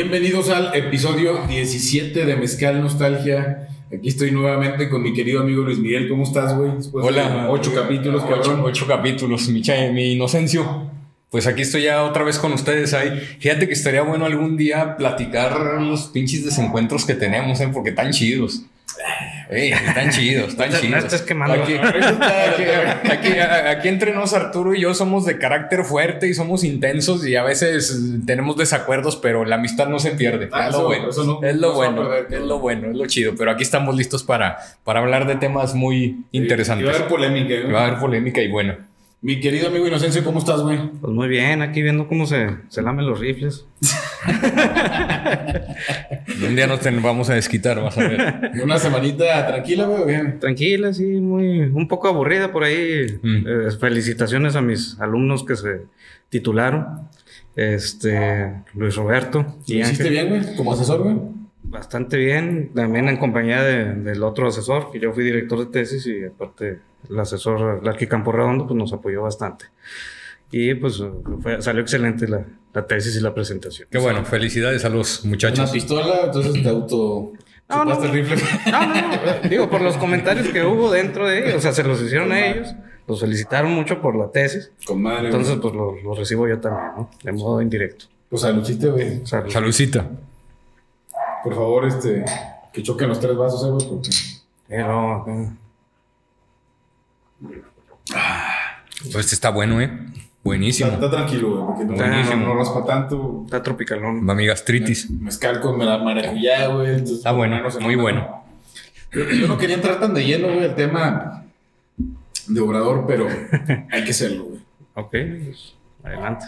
Bienvenidos al episodio 17 de Mezcal Nostalgia. Aquí estoy nuevamente con mi querido amigo Luis Miguel. ¿Cómo estás, güey? Después Hola. de ocho capítulos, ocho, cabrón. ocho capítulos, mi, mi inocencio. Pues aquí estoy ya otra vez con ustedes ahí. Fíjate que estaría bueno algún día platicar los pinches desencuentros que tenemos, ¿eh? porque están chidos. Ey, están chidos, están No te- no chidos. estés quemando. Aquí, aquí- aquí- aquí entre nos, Arturo y yo somos de carácter fuerte y somos intensos y a veces tenemos desacuerdos, pero la amistad no se pierde. Ah, es lo bueno, no- es lo bueno, perder, es lo bueno, es lo chido. Pero aquí estamos listos para, para hablar de temas muy Y interesantes. va a haber polémica, güey. Va a haber polémica y bueno. Mi querido amigo Inocencio, ¿cómo estás, güey? Pues muy bien, aquí viendo cómo se, se lamen los rifles. Un día nos ten- vamos a desquitar, vas a ver. Una semanita tranquila, güey. o bien? Tranquila, sí, muy, un poco aburrida por ahí. Mm. Eh, felicitaciones a mis alumnos que se titularon. Este, Luis Roberto ¿Lo y hiciste Ángel. bien, güey? Como asesor, güey. Bastante bien, también en compañía de- del otro asesor, que yo fui director de tesis y aparte el asesor Larky Campo Redondo pues nos apoyó bastante. Y pues fue- salió excelente la, la tesis y la presentación. Qué bueno, felicidades a los Una muchachos. pistola, entonces te auto. No, no. el rifle. No, no, no. Digo, por los comentarios que hubo dentro de ellos. O sea, se los hicieron a ellos. Los felicitaron mucho por la tesis. Con madre. Entonces, pues lo, lo recibo yo también, ¿no? De modo indirecto. Pues saludcita, güey. Sea, Saludcita. Por favor, este. Que choquen los tres vasos, eh, güey. Porque. pero, eh, Pues este está bueno, ¿eh? Buenísimo. está tranquilo, güey. Porque no, Buenísimo. no, no raspa tanto. está tropicalón. Va mi gastritis. Mezcal con la maracuyá, güey. entonces, Está bueno, no se muy bueno. Yo, yo no quería entrar tan de lleno, güey, el tema de Obrador, pero hay que hacerlo, güey. Ok, pues, adelante.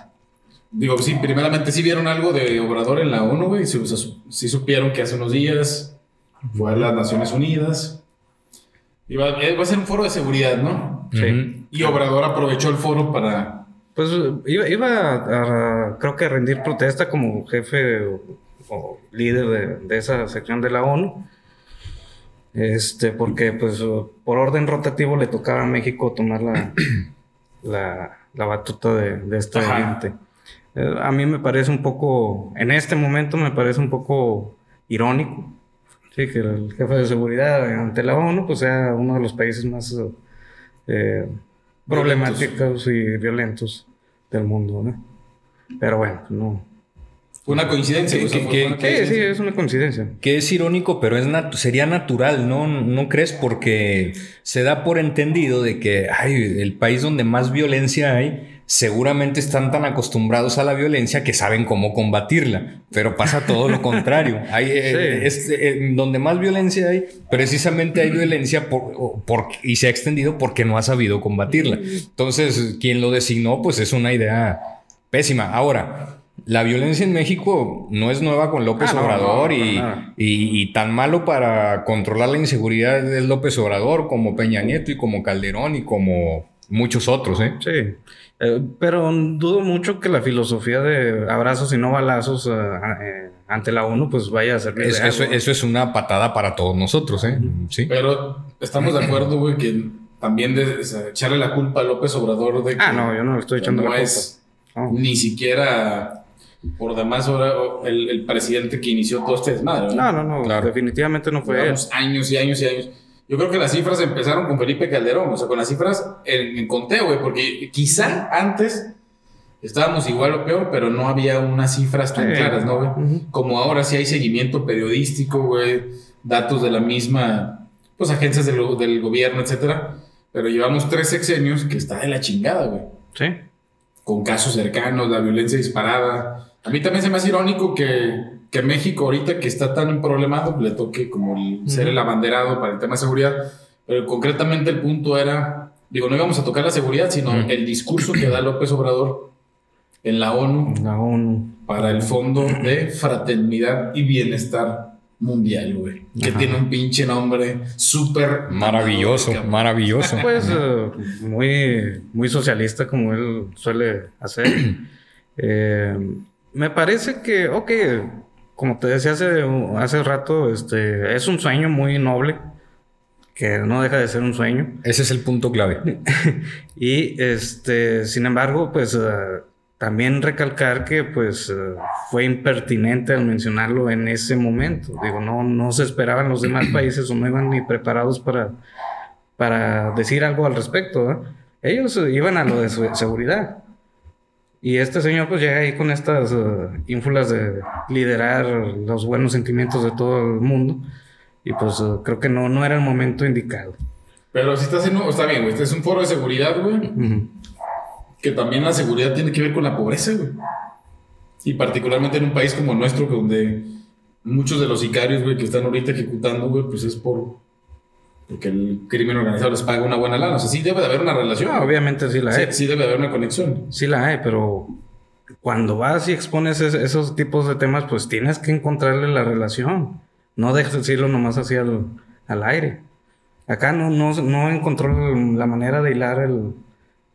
Digo, sí, primeramente sí vieron algo de Obrador en la ONU, güey. Sí, o sea, su- sí supieron que hace unos días fue a las Naciones Unidas. Iba, eh, va a ser un foro de seguridad, ¿no? Sí. Y Obrador aprovechó el foro para... Pues iba, iba a, a- creo que a rendir protesta como jefe o, o líder de, de esa sección de la ONU. Este, porque pues por orden rotativo le tocaba a México tomar la, la, la batuta de, de este Ajá. ente. Eh, a mí me parece un poco, en este momento me parece un poco irónico. Sí, que el jefe de seguridad ante la ONU pues sea uno de los países más eh, problemáticos y violentos del mundo, ¿no? Pero bueno, no. Una coincidencia. ¿Qué- o sea, qué- fue qué- una Sí, coincidencia. sí, es una coincidencia. Que es irónico, pero es nat- sería natural, ¿no? ¿No crees? Porque se da por entendido de que ay, el país donde más violencia hay, seguramente están tan acostumbrados a la violencia que saben cómo combatirla. Pero pasa todo lo contrario. Hay, eh, Sí. es, eh, donde más violencia hay, precisamente hay violencia por, por- y se ha extendido porque no ha sabido combatirla. Entonces, quien lo designó, pues es una idea pésima. Ahora. La violencia en México no es nueva con López Ah, no, Obrador no, y, y tan malo para controlar la inseguridad es López Obrador como Peña Nieto y como Calderón y como muchos otros, ¿eh? Sí. Eh, pero dudo mucho que la filosofía de abrazos y no balazos eh, eh, ante la ONU pues vaya a servir Es- eso, eso es una patada para todos nosotros, ¿eh? Sí. Pero estamos de acuerdo, güey, que también de, echarle la culpa a López Obrador de que Ah, no, yo no le estoy echando no la culpa. es No. ni siquiera por demás ahora el, el presidente que inició todo este desmadre. No, no, no, Claro. definitivamente no fue él. Llevamos años y años y años. Yo creo que las cifras empezaron con Felipe Calderón, o sea, con las cifras en, en conteo, güey, porque quizá antes estábamos igual o peor, pero no había unas cifras tan claras, ¿no, güey? Como ahora sí hay seguimiento periodístico, güey, datos de la misma, pues agencias del gobierno, etcétera. Pero llevamos tres sexenios que está de la chingada, güey. Sí. Con casos cercanos, la violencia disparada. A mí también se me hace irónico que, que México, ahorita que está tan problemado, le toque como el- ser el abanderado para el tema de seguridad. Pero concretamente el punto era, digo, no íbamos a tocar la seguridad, sino el discurso que da López Obrador en la ONU La ONU. para el Fondo de Fraternidad y Bienestar Mundial, güey. Que Ajá. tiene un pinche nombre súper... Maravilloso, maravilloso. Pues eh, muy, muy socialista como él suele hacer. Eh, me parece que, ok, como te decía hace, hace rato, este, es un sueño muy noble, que no deja de ser un sueño. Ese es el punto clave. Y este, sin embargo, pues eh, también recalcar que pues eh, fue impertinente al mencionarlo en ese momento. Digo, no, no se esperaban los demás países o no iban ni preparados para, para decir algo al respecto. ¿eh? Ellos iban a lo de su seguridad. Y este señor pues llega ahí con estas uh, ínfulas de liderar los buenos sentimientos de todo el mundo. Y pues uh, creo que no, no era el momento indicado. Pero si estás en un, está bien, güey, este es un foro de seguridad, güey. Que también la seguridad tiene que ver con la pobreza, güey. Y particularmente en un país como el nuestro, donde muchos de los sicarios, güey, que están ahorita ejecutando, güey, pues es por... Porque el crimen organizado les paga una buena lana. O sea, sí debe de haber una relación. Ah, obviamente sí la Sí, hay. sí debe de haber una conexión. Sí la hay, pero cuando vas y expones es- esos tipos de temas, pues tienes que encontrarle la relación. No dejes de decirlo nomás así al, al aire. Acá no, no, no encontró la manera de hilar el,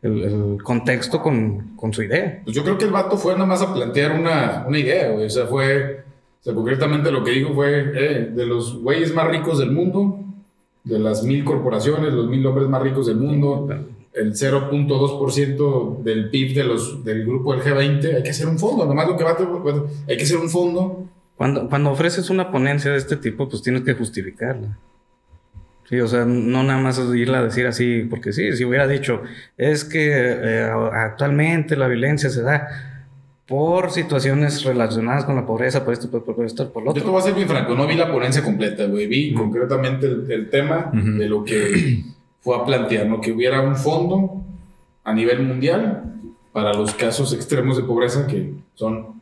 el- el contexto con, con su idea. Pues yo creo que el vato fue nada más a plantear una, una idea, güey. O sea, fue... O sea, concretamente lo que dijo fue, eh, de los güeyes más ricos del mundo, de las mil corporaciones, los mil hombres más ricos del mundo, el 0.2% del PIB de los, del grupo del G20, hay que hacer un fondo, nomás lo que va a hay que hacer un fondo. Cuando, cuando ofreces una ponencia de este tipo, pues tienes que justificarla. Sí, o sea, no nada más irla a decir así, porque sí, si hubiera dicho, es que eh, actualmente la violencia se da por situaciones relacionadas con la pobreza, por esto, por, por esto, por lo Yo te otro. voy a ser bien franco, no vi la ponencia completa, güey, vi Ujú. concretamente el, el tema Ujú. de lo que fue a plantear, ¿no? Que hubiera un fondo a nivel mundial para los casos extremos de pobreza, que son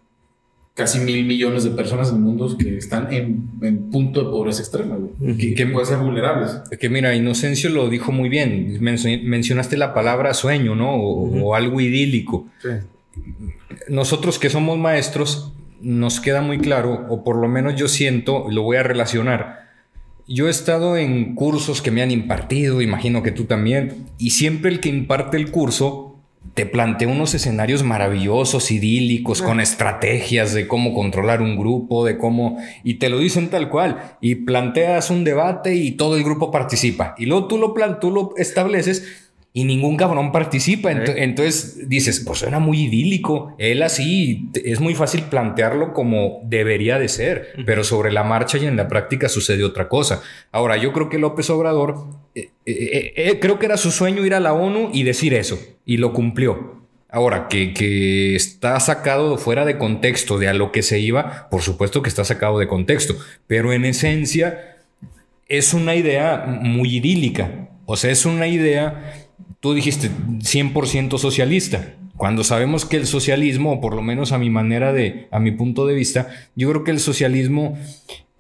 casi mil millones de personas en el mundo que están en, en punto de pobreza extrema, güey. Que, que pueden ser vulnerables. Que mira, Inocencio lo dijo muy bien. Mencio- mencionaste la palabra sueño, ¿no? O, Ujú. o algo idílico. Sí. Nosotros que somos maestros, nos queda muy claro, o por lo menos yo siento, lo voy a relacionar. Yo he estado en cursos que me han impartido, imagino que tú también, y siempre el que imparte el curso te plantea unos escenarios maravillosos, idílicos, con estrategias de cómo controlar un grupo, de cómo... Y te lo dicen tal cual. Y planteas un debate y todo el grupo participa. Y luego tú lo, plan tú lo estableces y ningún cabrón participa. Ent-. Entonces dices, pues suena muy idílico. Él así, es muy fácil plantearlo como debería de ser, pero sobre la marcha y en la práctica sucede otra cosa. Ahora, yo creo que López Obrador, eh, eh, eh, creo que era su sueño ir a la ONU y decir eso, y lo cumplió. Ahora, que, que está sacado fuera de contexto de a lo que se iba, por supuesto que está sacado de contexto, pero en esencia es una idea muy idílica. O sea, es una idea, tú dijiste, 100% socialista. Cuando sabemos que el socialismo, o por lo menos a mi manera de, a mi punto de vista, yo creo que el socialismo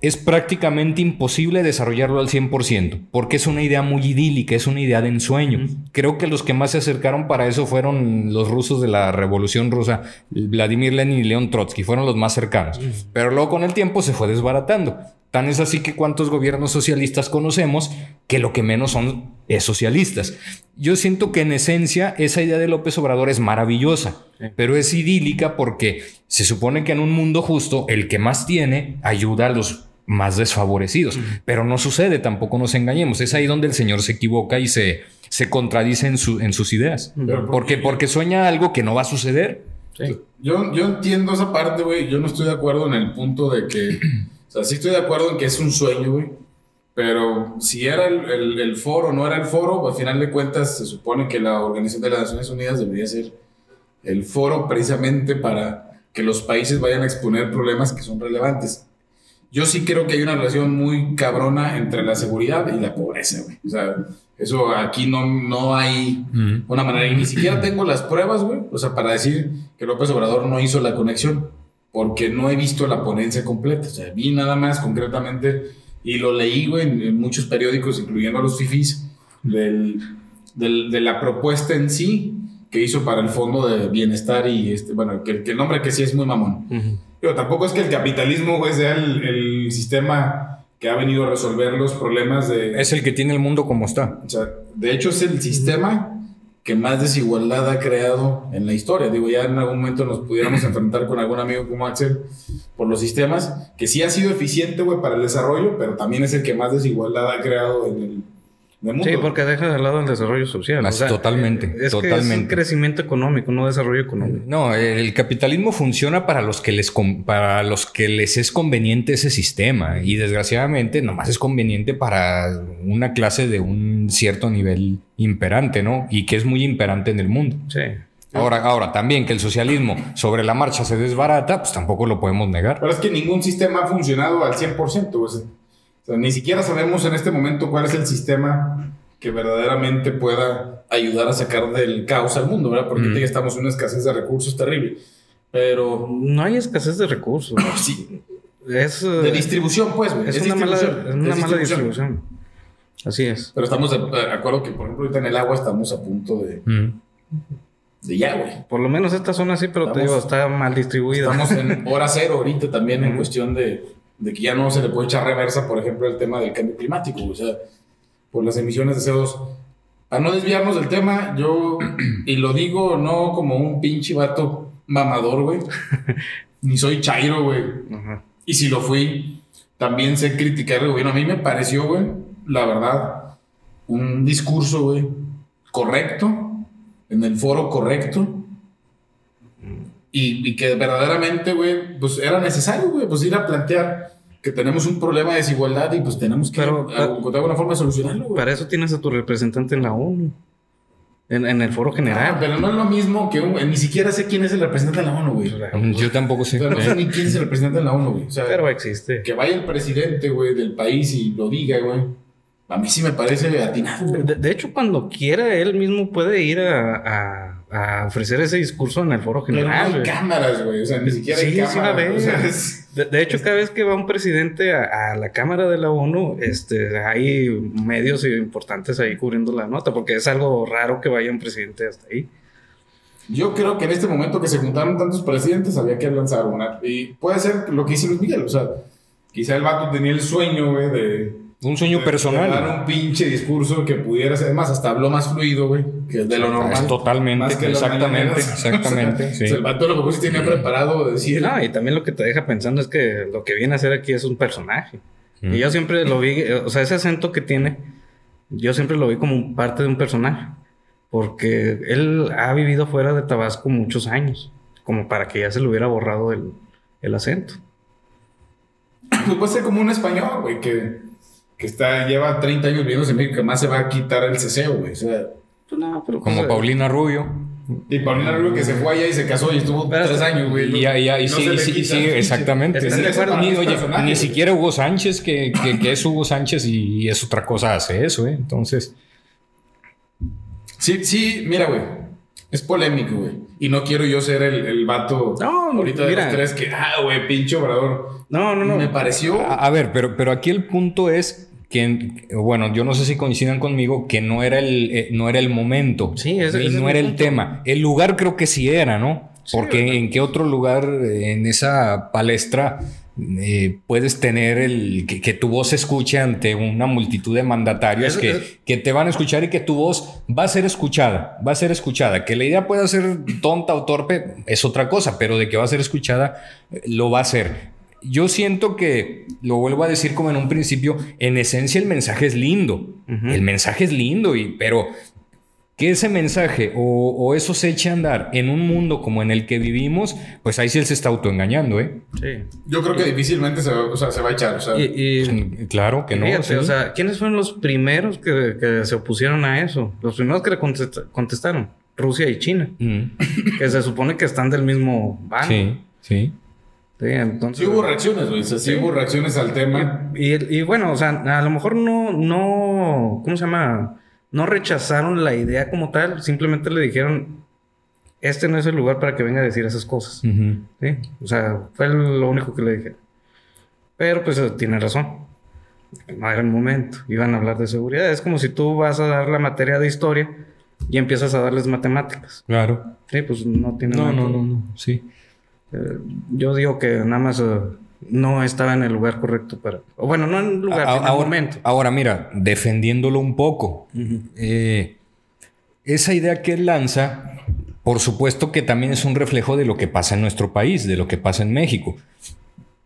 es prácticamente imposible desarrollarlo al 100%, porque es una idea muy idílica, es una idea de ensueño. Creo que los que más se acercaron para eso fueron los rusos de la Revolución Rusa, Vladimir Lenin y León Trotsky, fueron los más cercanos. Pero luego con el tiempo se fue desbaratando. Tan es así que cuántos gobiernos socialistas conocemos que lo que menos son es socialistas. Yo siento que en esencia esa idea de López Obrador es maravillosa, Sí. pero es idílica porque se supone que en un mundo justo el que más tiene ayuda a los más desfavorecidos, pero no sucede, tampoco nos engañemos, es ahí donde el señor se equivoca y se, se contradice en, su- en sus ideas, Pero porque, porque sueña algo que no va a suceder. Sí. Yo, yo entiendo esa parte, güey. Yo no estoy de acuerdo en el punto de que. O sea, sí estoy de acuerdo en que es un sueño, güey. Pero si era el, el, el foro o no era el foro, al final de cuentas se supone que la Organización de las Naciones Unidas debería ser el foro precisamente para que los países vayan a exponer problemas que son relevantes. Yo sí creo que hay una relación muy cabrona entre la seguridad y la pobreza, güey. O sea, eso aquí no, no hay una manera. Y ni siquiera tengo las pruebas, güey. O sea, para decir que López Obrador no hizo la conexión. Porque no he visto la ponencia completa. O sea, vi nada más concretamente y lo leí, güey, en, en muchos periódicos, incluyendo a los FIFIs, del, del- de la propuesta en sí que hizo para el Fondo de Bienestar y este, bueno, que, que el nombre que sí es muy mamón. Ujú. Pero tampoco es que el capitalismo, güey, sea el, el sistema que ha venido a resolver los problemas de... Es el que tiene el mundo como está. O sea, de hecho es el sistema que más desigualdad ha creado en la historia. Digo, ya en algún momento nos pudiéramos enfrentar con algún amigo como Axel por los sistemas, que sí ha sido eficiente, güey, para el desarrollo, pero también es el que más desigualdad ha creado en el Sí, porque deja de lado el desarrollo social. totalmente, es totalmente. es crecimiento económico, no desarrollo económico. No, el capitalismo funciona para los que les para los que les es conveniente ese sistema y desgraciadamente nomás es conveniente para una clase de un cierto nivel imperante, ¿no? Y que es muy imperante en el mundo. Sí. Ahora, ahora también que el socialismo sobre la marcha se desbarata, pues tampoco lo podemos negar. Pero es que ningún sistema ha funcionado al 100%. Pues ni siquiera sabemos en este momento cuál es el sistema que verdaderamente pueda ayudar a sacar del caos al mundo, ¿verdad? Porque ya estamos en una escasez de recursos terrible. Pero... No hay escasez de recursos. sí. Es, de distribución, pues, Es, una, mala, una mala distribución. Así es. Pero estamos de acuerdo que, por ejemplo, ahorita en el agua estamos a punto de... De ya, güey. Por lo menos esta zona sí, pero te digo, está mal distribuida. Estamos en hora cero ahorita también en cuestión de de que ya no se le puede echar reversa, por ejemplo, el tema del cambio climático, o sea, por las emisiones de CO2. Para no desviarnos del tema, yo, y lo digo no como un pinche vato mamador, güey, ni soy chairo, güey, y si lo fui, también sé criticar el gobierno. A mí me pareció, güey, la verdad, un discurso, güey, correcto, en el foro correcto, y, que verdaderamente, güey, pues era necesario, güey, pues ir a plantear que tenemos un problema de desigualdad y pues tenemos que encontrar una forma de solucionarlo, güey. Para eso tienes a tu representante en la ONU. En, el foro general. Ah, pero no es lo mismo que un, ni siquiera sé quién es el representante de la ONU, güey. Yo tampoco sé. no sé ni quién es el representante de la ONU, güey. pero existe. Que vaya el presidente, güey, del país y lo diga, güey. A mí sí me parece atinado. De, de, hecho, cuando quiera, él mismo puede ir a a ofrecer ese discurso en el foro general. no hay cámaras, güey. O sea, ni siquiera hay cámaras. De, hecho, cada vez que va un presidente a, la Cámara de la ONU, este, hay medios importantes ahí cubriendo la nota, porque es algo raro que vaya un presidente hasta ahí. Yo creo que en este momento que se juntaron tantos presidentes, había que lanzar una. Y puede ser lo que hizo Luis Miguel. O sea, quizá el vato tenía el sueño, güey, de un sueño personal. dar un pinche discurso que pudiera ser. más hasta habló más fluido, güey, que de lo normal. totalmente, exactamente, exactamente. sí. el vato lo mejor sí tenía preparado decir. No, y también lo que te deja pensando es que lo que viene a hacer aquí es un personaje. Y yo siempre lo vi, o sea, ese acento que tiene, yo siempre lo vi como parte de un personaje. Porque él ha vivido fuera de Tabasco muchos años, como para que ya se le hubiera borrado el, el acento. Pues puede ser como un español, güey, que que está, lleva 30 años viviendo en México, que más se va a quitar el ceseo, güey. O sea, pues no, pero como pues, Paulina Rubio. Y Paulina Rubio que se fue allá y se casó y estuvo tres años, güey. Y, sí, sí, sí, exactamente. Ni, oye, ni siquiera Hugo Sánchez, que, que, que, es Hugo Sánchez y es otra cosa, hace eso, ¿eh? Entonces. Sí, sí, mira, güey. Es polémico, güey. Y no quiero yo ser el, el vato no, ahorita de los tres que, ah, güey, pinche obrador. No, no, no. Me pareció. A, ver, pero, pero aquí el punto es que, bueno, yo no sé si coincidan conmigo, que no era el, eh, no era el momento. Sí, y no era el tema. El lugar creo que sí era, ¿no? Porque en qué otro lugar en esa palestra eh, puedes tener el que, tu voz se escuche ante una multitud de mandatarios que, que, te van a escuchar y que tu voz va a ser escuchada, va a ser escuchada. Que la idea pueda ser tonta o torpe es otra cosa, pero de que va a ser escuchada, lo va a ser yo siento que, lo vuelvo a decir como en un principio, en esencia el mensaje es lindo. El mensaje es lindo, y, pero que ese mensaje o, eso se eche a andar en un mundo como en el que vivimos, pues ahí sí él se está autoengañando, ¿eh? Sí. Yo creo que difícilmente se va, se va a echar. O sea, y, claro que no. O sea, ¿quiénes fueron los primeros que, se opusieron a eso? Los primeros que le contestaron. Rusia y China. Que se supone que están del mismo bando. Sí, sí. Sí, entonces. Sí hubo reacciones, güey. sí, hubo reacciones al tema. Y, bueno, o sea, a lo mejor no, no. ¿Cómo se llama? No rechazaron la idea como tal, simplemente le dijeron. Este no es el lugar para que venga a decir esas cosas. ¿Sí? O sea, fue lo único que le dije. Pero pues tiene razón. No era el momento. Iban a hablar de seguridad. Es como si tú vas a dar la materia de historia y empiezas a darles matemáticas. Claro. Sí, pues no tiene No, no, no, no. Sí. Eh, yo digo que nada más eh, no estaba en el lugar correcto para. O bueno, no en el lugar, en el momento. Ahora, mira, defendiéndolo un poco. Eh, esa idea que él lanza, por supuesto que también es un reflejo de lo que pasa en nuestro país, de lo que pasa en México.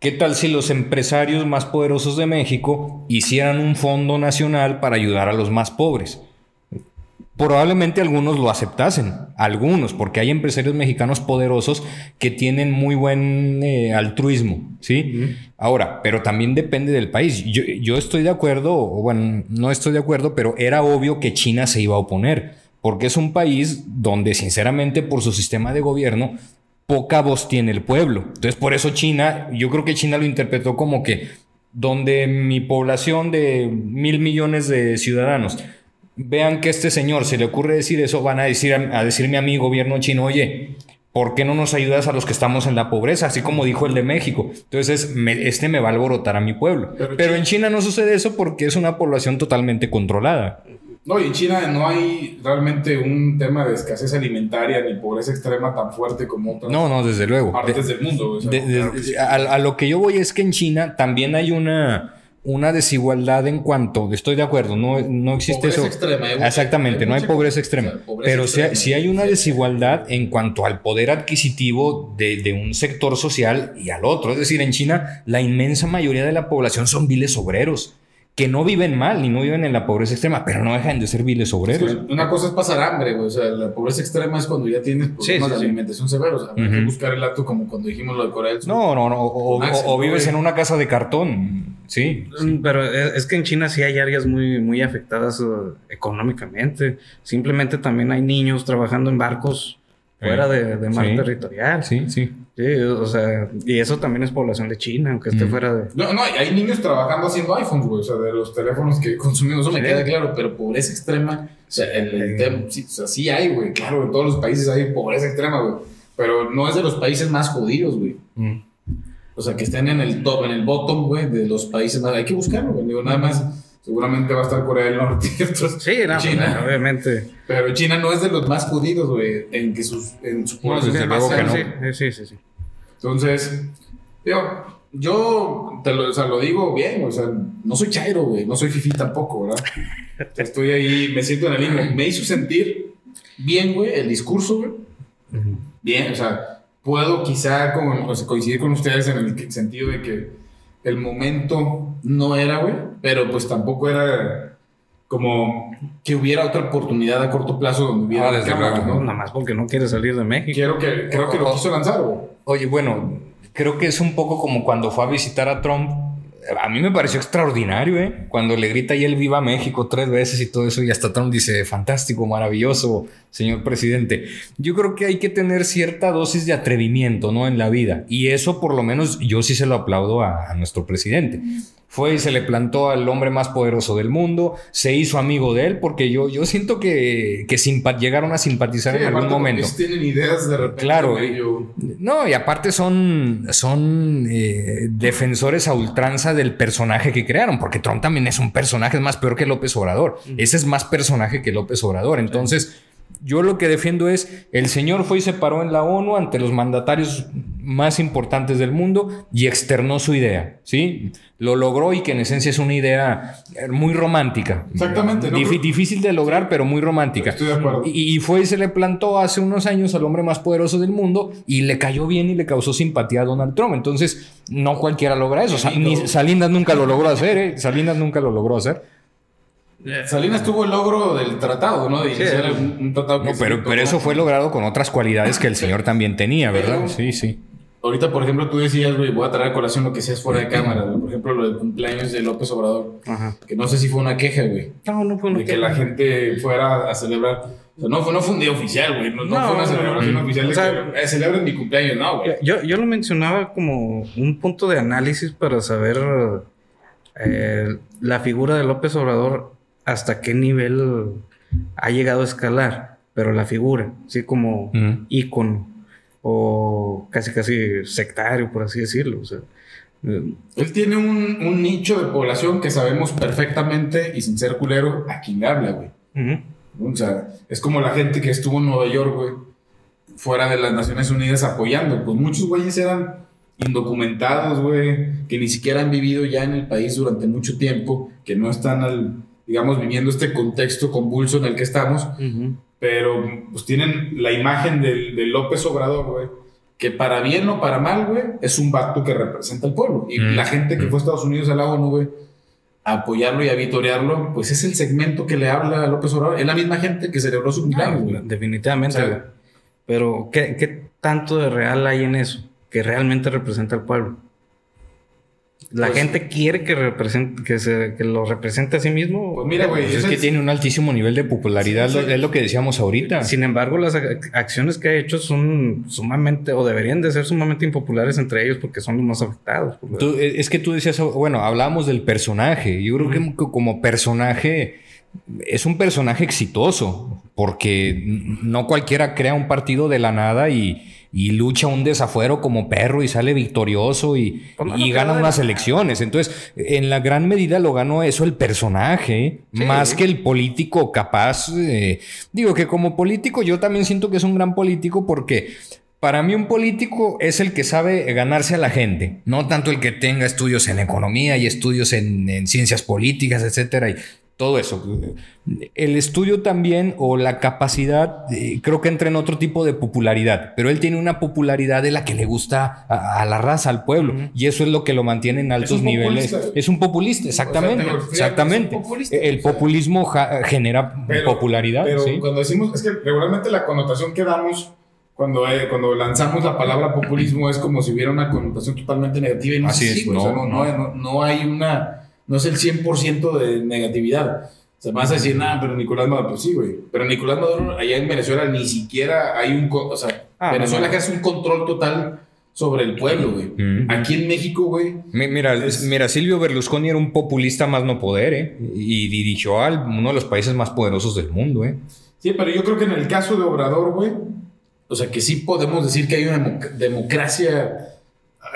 ¿Qué tal si los empresarios más poderosos de México hicieran un fondo nacional para ayudar a los más pobres? Probablemente algunos lo aceptasen, algunos, porque hay empresarios mexicanos poderosos que tienen muy buen eh, altruismo, ¿sí? Ahora, pero también depende del país. Yo, yo estoy de acuerdo, o bueno, no estoy de acuerdo, pero era obvio que China se iba a oponer, porque es un país donde sinceramente por su sistema de gobierno poca voz tiene el pueblo. Entonces, por eso China, yo creo que China lo interpretó como que donde mi población de mil millones de ciudadanos vean que a este señor se le ocurre decir eso, van a, decir, a decirme a mi gobierno chino, oye, ¿por qué no nos ayudas a los que estamos en la pobreza? Así como dijo el de México. Entonces, este me va a alborotar a mi pueblo. Pero, en China no sucede eso porque es una población totalmente controlada. No, y en China no hay realmente un tema de escasez alimentaria ni pobreza extrema tan fuerte como otras no, no, desde luego. partes del mundo. a, lo que yo voy es que en China también hay una una desigualdad en cuanto, estoy de acuerdo, no, no existe pobreza eso. Extrema, Exactamente, no hay pobreza extrema. pero si hay una desigualdad en cuanto al poder adquisitivo de, de, un sector social y al otro. Es decir, en China la inmensa mayoría de la población son viles obreros que no viven mal ni no viven en la pobreza extrema, pero no dejan de ser viles obreros. una cosa es pasar hambre, güey. O sea, la pobreza extrema es cuando ya tienes problemas de alimentación severos. Hay que buscar el acto como cuando dijimos lo de Corea del Sur. No, no, no. O, vives en una casa de cartón. Sí. Mm, pero es, que en China sí hay áreas muy, muy afectadas uh, económicamente. Simplemente también hay niños trabajando en barcos fuera de, de mar territorial. Sí, sí. Sí, o sea, y eso también es población de China, aunque esté mm. fuera de. No, no, hay niños trabajando haciendo iPhones, güey, o sea, de los teléfonos que consumimos, eso me queda claro, pero pobreza extrema, o sea, el, tema, sí, o sea, sí hay, güey, claro, en todos los países hay pobreza extrema, güey, pero no es de los países más jodidos, güey. Mm. O sea, que estén en el top, en el bottom, güey, de los países más. Hay que buscarlo, güey. Digo, nada más, seguramente va a estar Corea del Norte. sí, no, China, obviamente. Pero China no es de los más jodidos, güey, en que sus, en su población. luego que no. Sí, sí, sí. Entonces, yo te lo, o sea, lo digo bien, o sea, no soy chairo, güey, no soy fifi tampoco, ¿verdad? Estoy ahí, me siento en el limbo. Me hizo sentir bien, güey, el discurso, güey. Bien, o sea, puedo quizá coincidir con ustedes en el sentido de que el momento no era, güey, pero pues tampoco era como que hubiera otra oportunidad a corto plazo donde hubiera ah, cámara, ¿no? Nada más porque no quiere salir de México. Quiero que, creo que lo quiso lanzar, güey. Oye, bueno, creo que es un poco como cuando fue a visitar a Trump. A mí me pareció extraordinario, ¿eh? Cuando le grita y él viva México tres veces y todo eso, y hasta Trump dice, fantástico, maravilloso, señor presidente. Yo creo que hay que tener cierta dosis de atrevimiento, ¿no? En la vida. Y eso, por lo menos, yo sí se lo aplaudo a, a nuestro presidente fue y se le plantó al hombre más poderoso del mundo, se hizo amigo de él, porque yo, yo siento que, que llegaron a simpatizar en algún momento. Tienen ideas de repente. Claro, no, y aparte son, son eh, defensores a ultranza del personaje que crearon, porque Trump también es un personaje, es más peor que López Obrador. Ese es más personaje que López Obrador. Entonces. Yo lo que defiendo es, el señor fue y se paró en la ONU ante los mandatarios más importantes del mundo y externó su idea, ¿sí? Lo logró y que en esencia es una idea muy romántica. Exactamente. difícil de lograr, pero muy romántica. Estoy de acuerdo. Y, fue y se le plantó hace unos años al hombre más poderoso del mundo y le cayó bien y le causó simpatía a Donald Trump. Entonces, no cualquiera logra eso. ni Salinas nunca lo logró hacer, ¿eh? Salinas nunca lo logró hacer. Salinas tuvo el logro del tratado, ¿no? De iniciar un, tratado no, pero, pero eso fue logrado con otras cualidades que el señor también tenía, ¿verdad? sí, sí. Ahorita, por ejemplo, tú decías, güey, voy a traer a colación lo que seas fuera de cámara, Por ejemplo, lo del cumpleaños de López Obrador. Ajá. Que no sé si fue una queja, güey. No, no fue una de que la gente fuera a celebrar. O sea, no fue, no fue un día oficial, güey. No, fue una celebración oficial de que eh, celebren mi cumpleaños, no, güey. Yo, yo lo mencionaba como un punto de análisis para saber eh, la figura de López Obrador hasta qué nivel ha llegado a escalar, pero la figura, así como ícono o casi casi sectario, por así decirlo. Eh, Él tiene un, nicho de población que sabemos perfectamente y sin ser culero a quién habla, güey. O sea, es como la gente que estuvo en Nueva York, güey, fuera de las Naciones Unidas apoyando. Pues muchos güeyes eran indocumentados, güey, que ni siquiera han vivido ya en el país durante mucho tiempo, que no están al, digamos, viviendo este contexto convulso en el que estamos, pero pues tienen la imagen del, López Obrador, güey, que para bien o para mal, güey, es un vato que representa al pueblo. Y Mm. la gente que fue a Estados Unidos a la ONU, güey, a apoyarlo y a vitorearlo, pues es el segmento que le habla a López Obrador. Es la misma gente que celebró su cumpleaños, güey. Definitivamente. Güey. Pero, ¿qué, ¿qué tanto de real hay en eso? Que realmente representa al pueblo. La Pues- gente quiere que, represente, que, se, que lo represente a sí mismo. Pues mira, güey, Pues es que es- tiene un altísimo nivel de popularidad, Sí, sí. lo- es lo que decíamos ahorita. Sin embargo, las ac- acciones que ha hecho son sumamente, o deberían de ser sumamente impopulares entre ellos porque son los más afectados. Tú- eh, es que tú decías, bueno, hablábamos del personaje. Yo creo que como personaje es un personaje exitoso, porque no cualquiera crea un partido de la nada y, y lucha un desafuero como perro y sale victorioso y, y gana unas elecciones. Entonces, en la gran medida lo ganó eso el personaje, Sí. más que el político capaz. eh, digo que como político yo también siento que es un gran político porque para mí un político es el que sabe ganarse a la gente, no tanto el que tenga estudios en economía y estudios en, en ciencias políticas, etcétera, y todo eso. El estudio también o la capacidad, eh, creo que entra en otro tipo de popularidad, pero él tiene una popularidad de la que le gusta a, a la raza, al pueblo, y eso es lo que lo mantiene en altos niveles. populista. Es un populista, exactamente, exactamente. populista, El o sea. populismo ja- genera Pero- popularidad, Pero sí. cuando decimos, es que regularmente la connotación que damos cuando, eh, cuando lanzamos la palabra populismo es como si hubiera una connotación totalmente negativa y no Así es. O sea, no hay una, no es el 100% de negatividad. O sea, vas a decir, nada, pero Nicolás Maduro, pues sí, güey. Pero Nicolás Maduro, allá en Venezuela, ni siquiera hay un, o sea, Ah, Venezuela no, un control total sobre el pueblo, güey. Mm. Aquí en México, güey, Mi- Mira, Es- mira, Silvio Berlusconi era un populista más no poder, ¿eh? Y dirigió a uno de los países más poderosos del mundo, ¿eh? Sí, pero yo creo que en el caso de Obrador, güey, o sea, que sí podemos decir que hay una democ- democracia,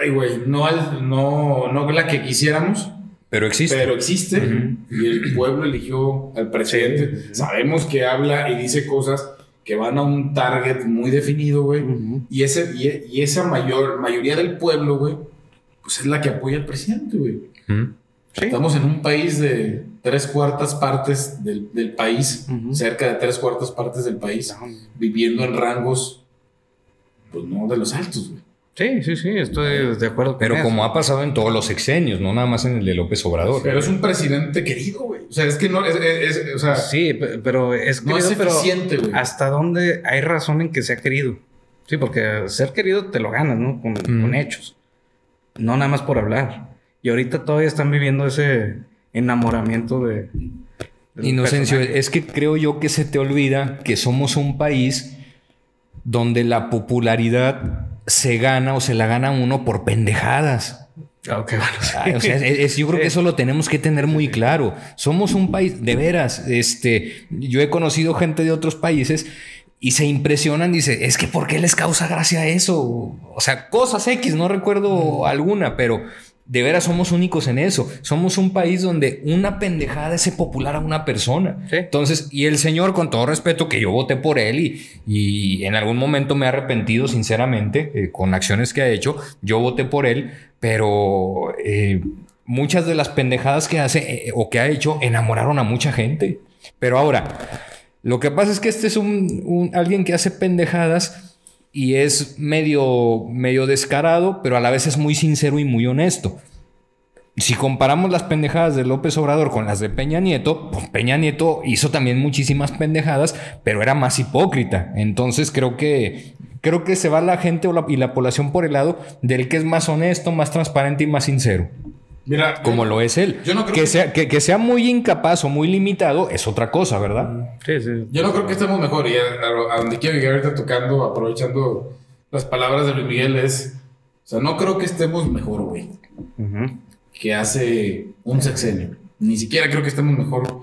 ay, güey, no, al- no, no la que quisiéramos, Pero existe. pero existe y el pueblo eligió al presidente. Sabemos que habla y dice cosas que van a un target muy definido, güey, y, ese, y, y esa mayor, mayoría del pueblo, güey, pues es la que apoya al presidente, güey. Sí. Estamos en un país de tres cuartas partes del, del país, cerca de tres cuartas partes del país, viviendo en rangos, pues no de los altos, güey. Sí, sí, sí, estoy de acuerdo con Pero eso. como ha pasado en todos los sexenios, no nada más en el de López Obrador. Pero es un presidente querido, güey. O sea, es que no, es, es- es- o sea, Sí, pe- pero es no es querido, pero eficiente, güey. hasta dónde hay razón en que sea querido. Sí, porque ser querido te lo ganas, ¿no? Con, Mm. con hechos. No nada más por hablar. Y ahorita todavía están viviendo ese enamoramiento de... del Inocencio, personaje. es que creo yo que se te olvida que somos un país donde la popularidad se gana o se la gana uno por pendejadas. Ah, ok, bueno, sí. Ay, o sea, es- es- yo creo que eso lo tenemos que tener muy claro. Somos un país, de veras, este, yo he conocido gente de otros países y se impresionan, dice, es que ¿por qué les causa gracia eso? O sea, cosas X, no recuerdo alguna, pero de veras somos únicos en eso. Somos un país donde una pendejada es popular a una persona. Sí. Entonces, y el señor, con todo respeto, que yo voté por él y, y en algún momento me he arrepentido, sinceramente, eh, con acciones que ha hecho, yo voté por él, pero eh, muchas de las pendejadas que hace eh, o que ha hecho enamoraron a mucha gente. Pero ahora, lo que pasa es que este es un, un- alguien que hace pendejadas y es medio, medio descarado, pero a la vez es muy sincero y muy honesto. Si comparamos las pendejadas de López Obrador con las de Peña Nieto, pues Peña Nieto hizo también muchísimas pendejadas, pero era más hipócrita. Entonces creo que creo que se va la gente y la población por el lado del que es más honesto, más transparente y más sincero, Mira, como yo- lo es él. yo no creo que, que- sea que, que sea muy incapaz o muy limitado es otra cosa, ¿verdad? Sí, sí. Yo no creo que estemos mejor. Y a, a- a donde quiero llegar ahorita tocando, aprovechando las palabras de Luis Miguel, es. O sea, no creo que estemos mejor, güey, que hace un sexenio. Ni siquiera creo que estemos mejor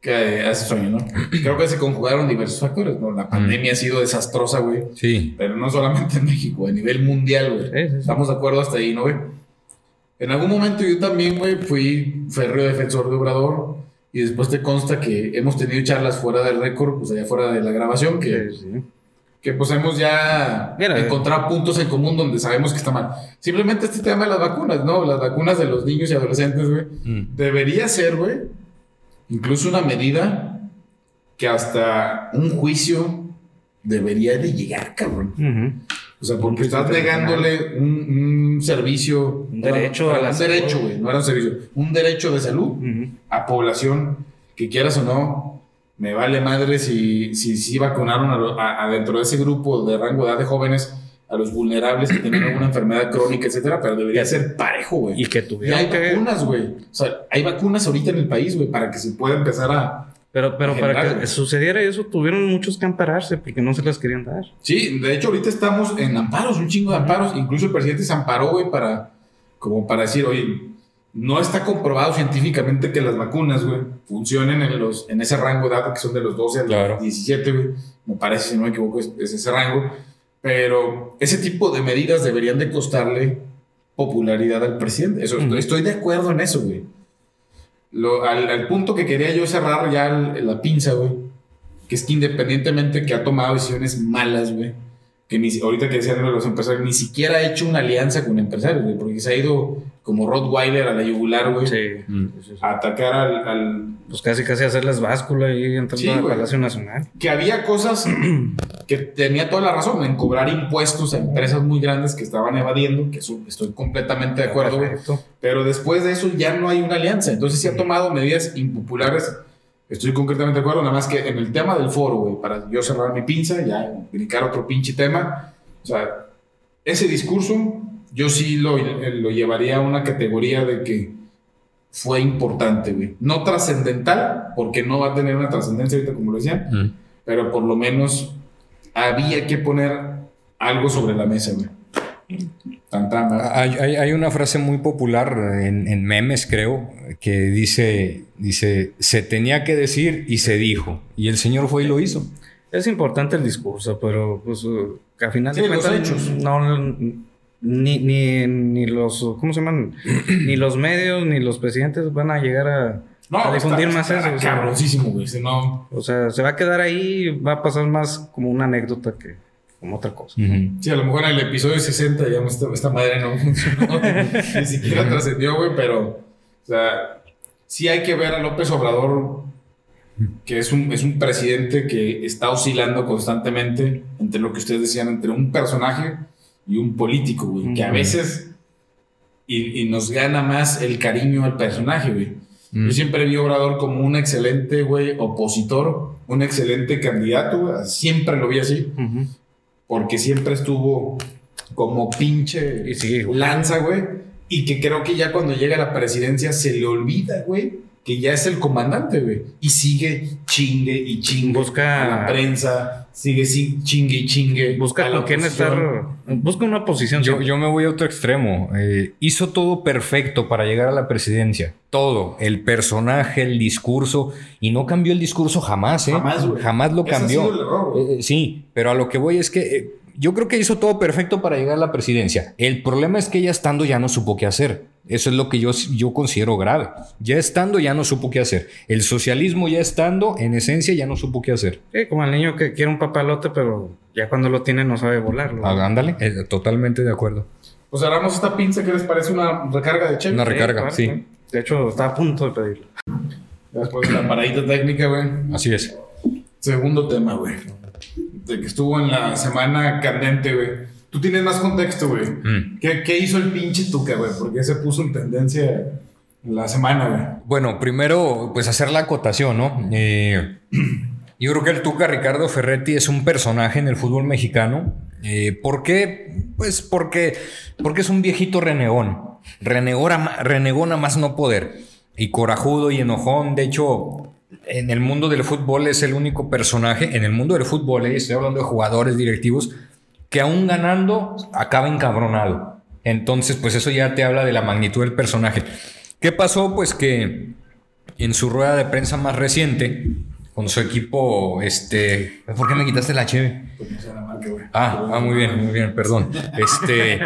que hace un año, ¿no? Creo que se conjugaron diversos factores, ¿no? La pandemia ha sido desastrosa, güey. Sí. Pero no solamente en México, a nivel mundial, güey. Sí, sí, sí. Estamos de acuerdo hasta ahí, ¿no, güey? En algún momento yo también, güey, fui férreo defensor de Obrador. Y después te consta que hemos tenido charlas fuera del récord, pues allá fuera de la grabación, que, Sí, sí. que pues hemos ya Mira, encontrado puntos en común donde sabemos que está mal. Simplemente este tema de las vacunas, ¿no? Las vacunas de los niños y adolescentes, güey. Mm. Debería ser, güey, incluso una medida que hasta un juicio debería de llegar, cabrón. Ujú. O sea, porque estás negándole un, un servicio. Un derecho a la Un salud. derecho, güey. No era un servicio. Un derecho de salud a población que quieras o no. Me vale madre si, si, si vacunaron a a- dentro de ese grupo de rango de edad de jóvenes a los vulnerables que tienen alguna enfermedad crónica, etcétera, pero debería ser parejo, güey. Y que Y tuvieron hay que... vacunas, güey. O sea, hay vacunas ahorita en el país, güey, para que se pueda empezar a. Pero, pero para que sucediera eso, tuvieron muchos que ampararse porque no se las querían dar. Sí, de hecho, ahorita estamos en amparos, un chingo de amparos. Incluso el presidente se amparó, güey, para. Como para decir, oye, no está comprobado científicamente que las vacunas, güey, funcionen en, los, en ese rango de edad que son de los 12 a los Claro. 17, güey. Me parece, si no me equivoco, es, es ese rango. Pero ese tipo de medidas deberían de costarle popularidad al presidente. Eso. Estoy de acuerdo en eso, güey. Lo- al, al punto que quería yo cerrar ya la pinza, güey, que es que independientemente que ha tomado decisiones malas, güey, que ni, ahorita que decían lo de los empresarios, ni siquiera ha hecho una alianza con empresarios, güey, porque se ha ido como Rottweiler a la yugular, güey, Sí. Mm. a atacar al, al- Pues casi casi hacerles báscula y entrando Sí, al. Palacio Nacional. que había cosas que tenía toda la razón en cobrar impuestos a empresas muy grandes que estaban evadiendo, que eso estoy completamente de acuerdo, güey. Pero después de eso ya no hay una alianza. Entonces se ha tomado medidas impopulares. Estoy concretamente de acuerdo, nada más que en el tema del foro, güey, para yo cerrar mi pinza, ya brincar otro pinche tema. O sea, ese discurso yo sí lo, lo llevaría a una categoría de que fue importante, güey. No trascendental, porque no va a tener una trascendencia ahorita, como lo decían, Mm. pero por lo menos había que poner algo sobre la mesa, güey. Tan, tan. Hay, hay- hay una frase muy popular en, en memes, creo, que dice, dice, se tenía que decir y se dijo. Y el señor fue y lo hizo. Es importante el discurso, pero pues uh, que a final Sí, de los cuentas hechos. no ni, ni, ni los ¿cómo se llaman? ni los medios ni los presidentes van a llegar a, a difundir está- más está eso. o sea, Cabroncísimo, güey. No, O sea, se va a quedar ahí va a pasar más como una anécdota que como otra cosa. Sí, a lo mejor en el episodio 60 ya esta, esta madre no funcionó, ni siquiera trascendió, güey, pero, o sea, sí hay que ver a López Obrador, que es un, es un presidente que está oscilando constantemente entre lo que ustedes decían, entre un personaje y un político, güey, que a veces, y, y nos gana más el cariño al personaje, güey. Mm. Yo siempre vi a Obrador como un excelente, güey, opositor, un excelente candidato, güey, siempre lo vi así porque siempre estuvo como pinche Y sí, güey. lanza, güey. Y que creo que ya cuando llega a la presidencia se le olvida, güey, que ya es el comandante, güey. Y sigue chingue y chingue Busca- a la prensa, sigue sin- chingue y chingue. Busca con quién estar. Busca una posición. Yo, yo me voy a otro extremo. Eh, hizo todo perfecto para llegar a la presidencia. Todo. El personaje, el discurso. Y no cambió el discurso jamás, ¿eh? Jamás, güey. Jamás lo cambió. sido el error, güey. Eh, eh, sí, pero a lo que voy es que eh, yo creo que hizo todo perfecto para llegar a la presidencia. El problema es que ya estando ya no supo qué hacer. Eso es lo que yo, yo considero grave. Ya estando ya no supo qué hacer. El socialismo ya estando, en esencia, ya no supo qué hacer. Sí, como el niño que quiere un papalote, pero ya cuando lo tiene no sabe volarlo. Ah, Ándale, eh, totalmente de acuerdo. Pues agarramos esta pinza que les parece una recarga de cheque. Una recarga, claro, sí. De hecho, está a punto de pedirlo. Después de la paradita técnica, güey. Así es. Segundo tema, güey. De que estuvo en la semana candente, güey. Tú tienes más contexto, güey. Mm. ¿Qué, qué hizo el pinche Tuca, güey? Porque se puso en tendencia la semana, güey. Bueno, primero, pues hacer la acotación, ¿no? Eh, yo creo que el Tuca Ricardo Ferretti es un personaje en el fútbol mexicano. Eh, ¿Por qué? Pues porque, porque es un viejito renegón. Renegora renegón a más no poder. Y corajudo y enojón. De hecho, en el mundo del fútbol es el único personaje, en el mundo del fútbol, eh, estoy hablando de jugadores directivos, que aún ganando acaba encabronado. Entonces, pues eso ya te habla de la magnitud del personaje. ¿Qué pasó? Pues que en su rueda de prensa más reciente, con su equipo, este... ¿Por qué me quitaste la cheve? Ah, ah, muy bien, muy bien, perdón. Este,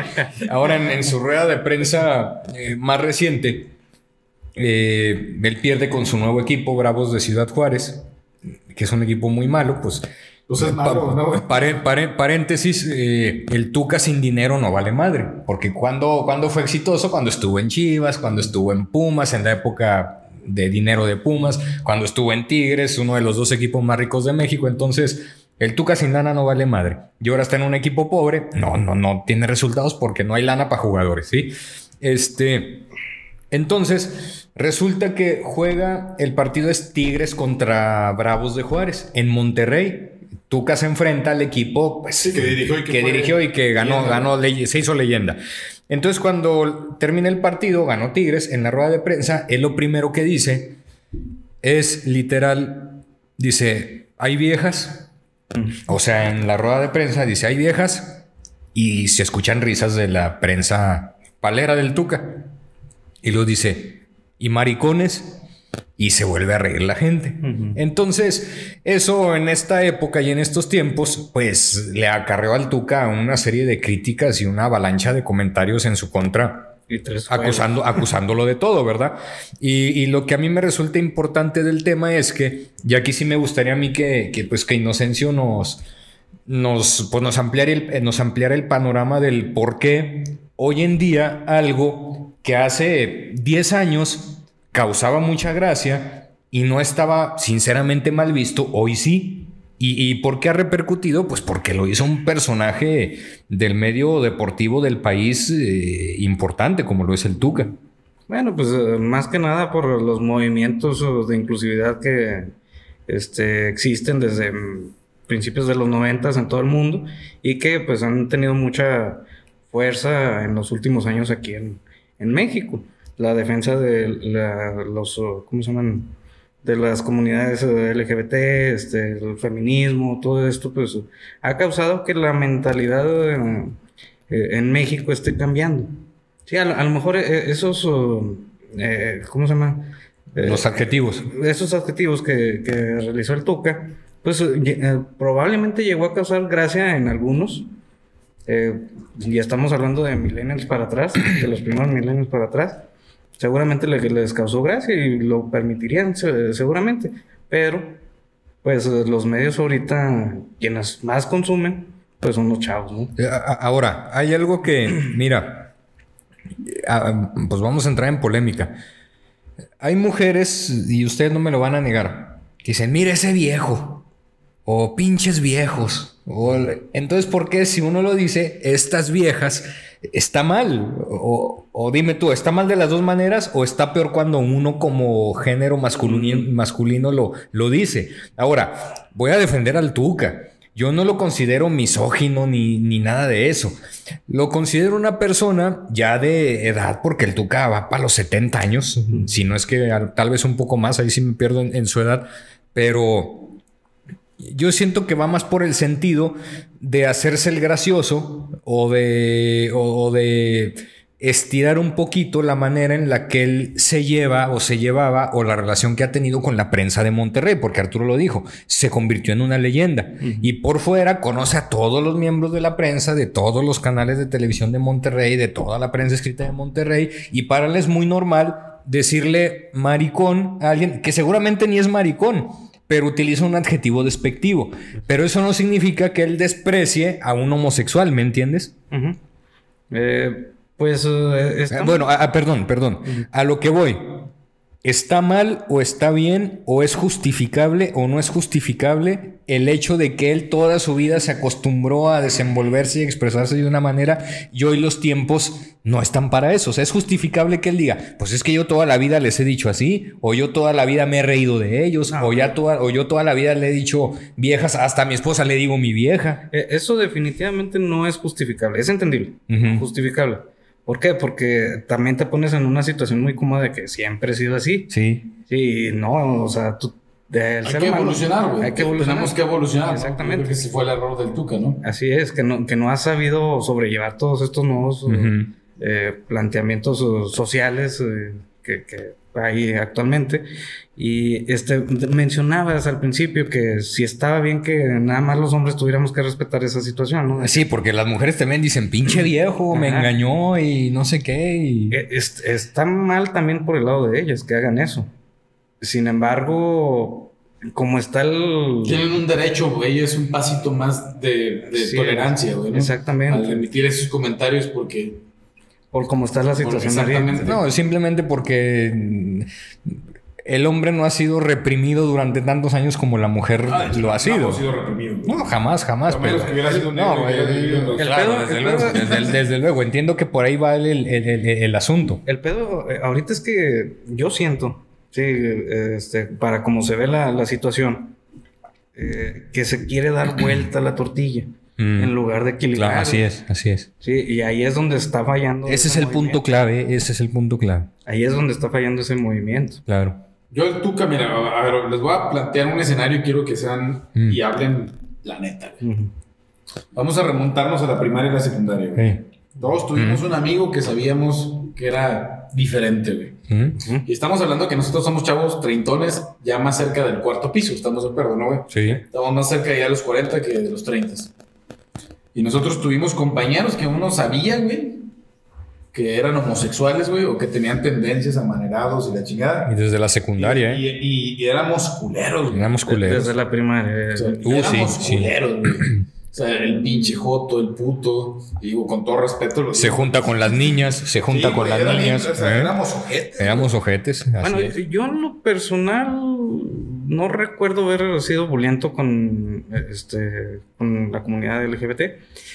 ahora en, en su rueda de prensa eh, más reciente, eh, él pierde con su nuevo equipo, Bravos de Ciudad Juárez, que es un equipo muy malo, pues... Es malo, pa- ¿no, güey? pare- pare- paréntesis, eh, el Tuca sin dinero no vale madre, porque cuando, cuando fue exitoso, cuando estuvo en Chivas, cuando estuvo en Pumas, en la época de dinero de Pumas, cuando estuvo en Tigres, uno de los dos equipos más ricos de México, entonces El Tuca sin lana no vale madre. Y ahora está en un equipo pobre. No, no, no tiene resultados porque no hay lana para jugadores, ¿sí? Este. Entonces, resulta que juega el partido es Tigres contra Bravos de Juárez en Monterrey. Tuca se enfrenta al equipo pues, que dirigió y que, que fue dirigió y que ganó, leyenda. ganó, se hizo leyenda. Entonces, cuando termina el partido, ganó Tigres en la rueda de prensa, él lo primero que dice es literal, dice, hay viejas, o sea, en la rueda de prensa dice, hay viejas y se escuchan risas de la prensa palera del Tuca. Y luego dice, y maricones, y se vuelve a reír la gente. Entonces, eso en esta época y en estos tiempos, pues le acarreó al Tuca una serie de críticas y una avalancha de comentarios en su contra Y acusando, acusándolo de todo, ¿verdad? Y, y lo que a mí me resulta importante del tema es que, y aquí sí me gustaría a mí que, que, pues, que Inocencio nos, nos, pues, nos, ampliara el, eh, nos ampliara el panorama del por qué hoy en día algo que hace 10 años causaba mucha gracia y no estaba sinceramente mal visto, hoy sí. ¿Y, y por qué ha repercutido? Pues porque lo hizo un personaje del medio deportivo del país eh, importante, como lo es el Tuca. Bueno, pues eh, más que nada por los movimientos de inclusividad que este, existen desde mm, principios de los noventas en todo el mundo y que pues han tenido mucha fuerza en los últimos años aquí en, en México. La defensa de la- los, ¿cómo se llaman? De las comunidades eh, LGBT, este, el feminismo, todo esto, pues ha causado que la mentalidad eh, eh, en México esté cambiando. Sí, a, lo- a lo mejor esos, eh, ¿cómo se llama? Eh, Los adjetivos. esos adjetivos que, que realizó el Tuca, pues eh, probablemente llegó a causar gracia en algunos. Eh, y estamos hablando de millennials para atrás, de los primeros millennials para atrás. Seguramente le- les causó gracia y lo permitirían, se- seguramente. Pero, pues los medios ahorita, quienes más consumen, pues son los chavos, ¿no? Eh, Ahora, hay algo que, mira, ah, pues vamos a entrar en polémica. Hay mujeres, y ustedes no me lo van a negar, que dicen, mira ese viejo, o pinches viejos. O, entonces, ¿por qué si uno lo dice, estas viejas, está mal? O, o dime tú, ¿está mal de las dos maneras o está peor cuando uno como género masculino, masculino lo, lo dice? Ahora, voy a defender al Tuca. Yo no lo considero misógino ni, ni nada de eso. Lo considero una persona ya de edad, porque el Tuca va para los 70 años, si no es que al- tal vez un poco más, ahí sí me pierdo en, en su edad, pero yo siento que va más por el sentido de hacerse el gracioso o de, o, o de estirar un poquito la manera en la que él se lleva o se llevaba o la relación que ha tenido con la prensa de Monterrey, porque Arturo lo dijo, se convirtió en una leyenda. Y por fuera conoce a todos los miembros de la prensa, de todos los canales de televisión de Monterrey, de toda la prensa escrita de Monterrey y para él es muy normal decirle maricón a alguien que seguramente ni es maricón, pero utiliza un adjetivo despectivo. Pero eso no significa que él desprecie a un homosexual, ¿me entiendes? Eh, pues eh, Eh, Bueno, ah, ah, perdón, perdón. A lo que voy. ¿Está mal o está bien o es justificable o no es justificable el hecho de que él toda su vida se acostumbró a desenvolverse y expresarse de una manera y hoy los tiempos no están para eso? O sea, es justificable que él diga, pues es que yo toda la vida les he dicho así o yo toda la vida me he reído de ellos o, ya toda, o yo toda la vida le he dicho viejas, hasta a mi esposa le digo mi vieja. Eh, Eso definitivamente no es justificable, es entendible, justificable. ¿Por qué? Porque también te pones en una situación muy cómoda de que siempre he sido así. Sí. Sí, no, o sea, tú... del Hay ser que humano, evolucionar, güey. Hay que evolucionar. Tenemos que evolucionar. ¿no? Exactamente. Yo creo que ese fue el error del Tuca, ¿no? Así es, que no, que no has sabido sobrellevar todos estos nuevos eh, planteamientos eh, sociales eh, que, que hay actualmente. Y este, mencionabas al principio que si estaba bien que nada más los hombres tuviéramos que respetar esa situación, ¿no? Sí, porque las mujeres también dicen, pinche viejo, me Ajá. engañó y no sé qué. y- es- está mal también por el lado de ellas que hagan eso. Sin embargo, como está el... Tienen un derecho, güey, es un pasito más de, de Sí, tolerancia, güey. ¿no? exactamente. Al emitir esos comentarios porque... Por cómo está la situación exactamente. No, simplemente porque el hombre no ha sido reprimido durante tantos años como la mujer Ah, lo ha no sido. hemos sido. No, jamás, jamás. A menos pero- que hubiera sido no, El claro, pedo- desde, el luego, pedo- desde- desde luego. Entiendo que por ahí va el, el- el- el- el asunto. El pedo, eh, ahorita es que yo siento, sí, este, para como se ve la, la situación, eh, que se quiere dar vuelta a la tortilla Mm. en lugar de equilibrar. Claro, así es, así es. Sí, y ahí es donde está fallando. Ese es el punto clave, ese es el punto clave. Ahí es donde está fallando ese movimiento. Claro. Yo, el Tuca, mira, a ver, les voy a plantear un escenario y quiero que sean Mm. y hablen la neta. güey. Vamos a remontarnos a la primaria y la secundaria. güey. Todos tuvimos un amigo que sabíamos que era diferente, güey. Y estamos hablando que nosotros somos chavos treintones, ya más cerca del cuarto piso, estamos de acuerdo, ¿no, güey? Sí. Estamos más cerca ya de los 40 que de los 30. Y nosotros tuvimos compañeros que uno sabía, güey, que eran homosexuales, güey, o que tenían tendencias amanerados y la chingada. Y desde la secundaria, Y, ¿eh? y- y éramos culeros, güey. Éramos culeros. Desde la primaria. O sea, eh, y Uh, éramos sí, sí. culeros, güey. O sea, el pinche joto, el puto. Y digo, con todo respeto. Lo Se digo. junta con las niñas, se junta Sí, con las niñas. lindo, o sea, ¿eh? éramos ojetes. Éramos ojetes. así Bueno, es. yo en lo personal no recuerdo haber sido bulliento con este con la comunidad LGBT.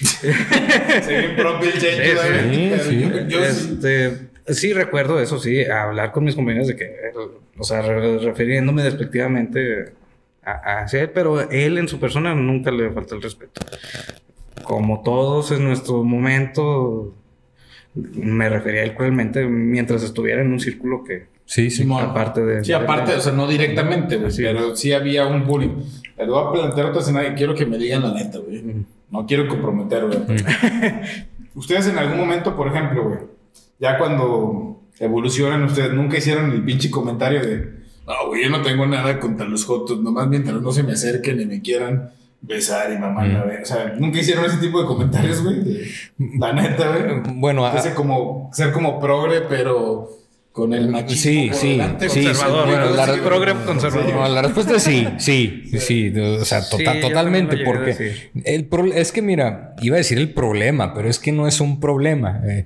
Sí, propio Sí, sí, yo- Este, sí recuerdo eso, sí, hablar con mis compañeros de que, o sea, re- refiriéndome despectivamente a, a hacia él, pero él en su persona nunca le falta el respeto. Como todos en nuestro momento, me refería a él cruelmente mientras estuviera en un círculo que, Sí, sí. Simón. aparte de... Sí, aparte, o sea, no directamente, güey, Sí. pero sí había un bullying. Pero voy a plantear otro escenario y quiero que me digan la neta, güey. No quiero comprometer, güey. ustedes en algún momento, por ejemplo, güey, ya cuando evolucionan, ustedes nunca hicieron el pinche comentario de, no, güey, yo no tengo nada contra los jotos, nomás mientras no se me acerquen y me quieran besar y mamá, Mm. la ve-". O sea, nunca hicieron ese tipo de comentarios, güey. La neta, güey. Bueno, a- Ese como, ser como progre, pero con el machismo Sí, por sí, delante, sí, conservador, sí, bueno, sí, la- sí, progre sí, conservador. No, la respuesta es sí, sí, sí, o sea, Sí, tota- totalmente, porque el pro- es que mira, iba a decir el problema, pero es que no es un problema. Eh,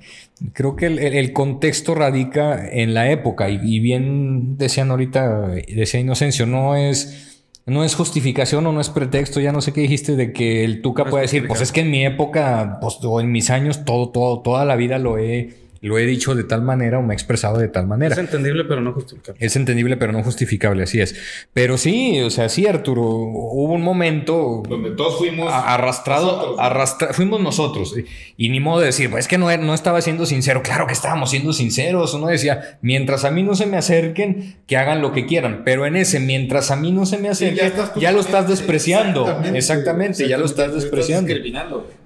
creo que el, el- contexto radica en la época y, y bien decían ahorita, decía Inocencio, no es... No es justificación o no es pretexto, ya no sé qué dijiste de que el Tuca No puede decir, pues es que en mi época, pues, o en mis años, todo, todo, toda la vida lo he, lo he dicho de tal manera o me he expresado de tal manera. Es entendible, pero no justificable. Es entendible, pero no justificable, así es. Pero sí, o sea, sí, Arturo, hubo un momento Donde todos fuimos arrastrado, nosotros, ¿no? arrastra- fuimos nosotros. Y, y ni modo de decir, pues es que no, no estaba siendo sincero. Claro que estábamos siendo sinceros. Uno decía, mientras a mí no se me acerquen, que hagan lo que quieran. Pero en ese, mientras a mí no se me acerquen, estás ya lo estás despreciando. Exactamente, ya lo estás despreciando. discriminando, güey.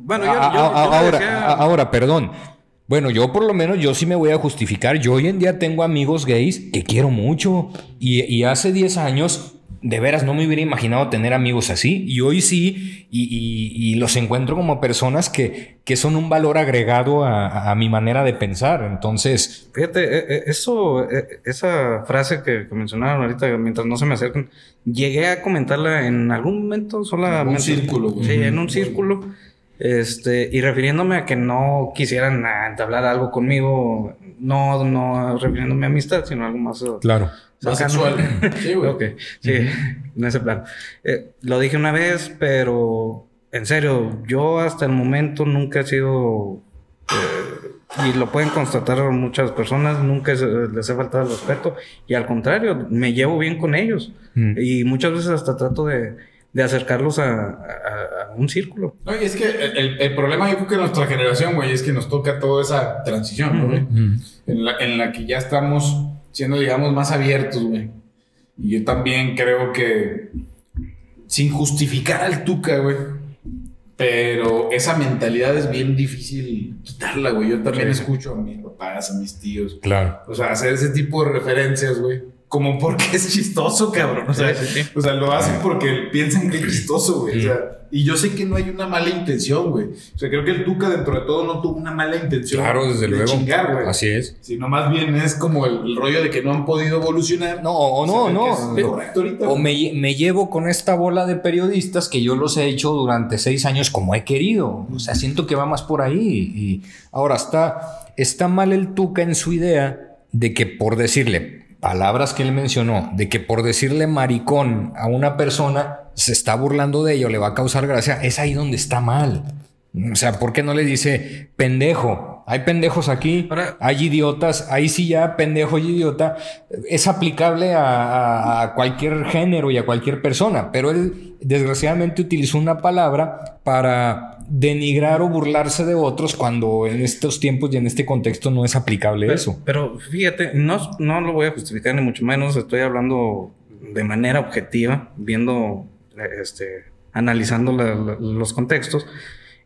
Bueno, yo, A- yo- a- yo le ahora, ahora, perdón. Bueno, yo por lo menos, yo sí me voy a justificar. Yo hoy en día tengo amigos gays que quiero mucho. Y, y hace 10 años, de veras, no me hubiera imaginado tener amigos así. Y hoy sí, y, y- y los encuentro como personas que, que son un valor agregado a, a mi manera de pensar. Entonces, Fíjate, eh, eh, eso, eh, esa frase que, que mencionaron ahorita, mientras no se me acerquen, llegué a comentarla en algún momento solamente. En un círculo. Sí, en un círculo. Este, y refiriéndome a que no quisieran entablar algo conmigo, no, no refiriéndome a amistad, sino algo más. claro. Más sexual. Sí, güey. Ok, sí, en ese plan. Eh, lo dije una vez, pero en serio, yo hasta el momento nunca he sido, eh, y lo pueden constatar muchas personas, nunca es- les he faltado el respeto, y al contrario, me llevo bien con ellos, Mm. y muchas veces hasta trato de, de acercarlos a, a- a un círculo. No, y es que el, problema, yo creo que nuestra generación, güey, es que nos toca toda esa transición, ¿no, güey? En, la, en la que ya estamos siendo, digamos, más abiertos, güey. Y yo también creo que, sin justificar al Tuca, güey, pero esa mentalidad es bien difícil quitarla, güey. Yo también Sí. escucho a mis papás, a mis tíos, Claro. o sea, hacer ese tipo de referencias, güey. Como porque es chistoso, cabrón. O sea, Sí, sí, sí. o sea, lo hacen porque piensan que es chistoso, güey. O sea, y yo sé que no hay una mala intención, güey. O sea, creo que el Tuca dentro de todo no tuvo una mala intención. Claro, desde de luego. chingar, güey. Así es. Sino más bien es como el, el rollo de que no han podido evolucionar. No, o no, no. ahorita. O me, me llevo con esta bola de periodistas que yo los he hecho durante seis años como he querido. O sea, siento que va más por ahí. Y ahora está, está mal el Tuca en su idea de que por decirle, palabras que él mencionó, de que por decirle maricón a una persona se está burlando de ello, le va a causar gracia, es ahí donde está mal. O sea, ¿por qué no le dice pendejo? Hay pendejos aquí, hay idiotas, ahí sí ya pendejo y idiota es aplicable a, a, cualquier género y a cualquier persona, pero él desgraciadamente utilizó una palabra para denigrar o burlarse de otros cuando en estos tiempos y en este contexto no es aplicable eso. Pero fíjate, no, no lo voy a justificar ni mucho menos, estoy hablando de manera objetiva, viendo, este, analizando los contextos.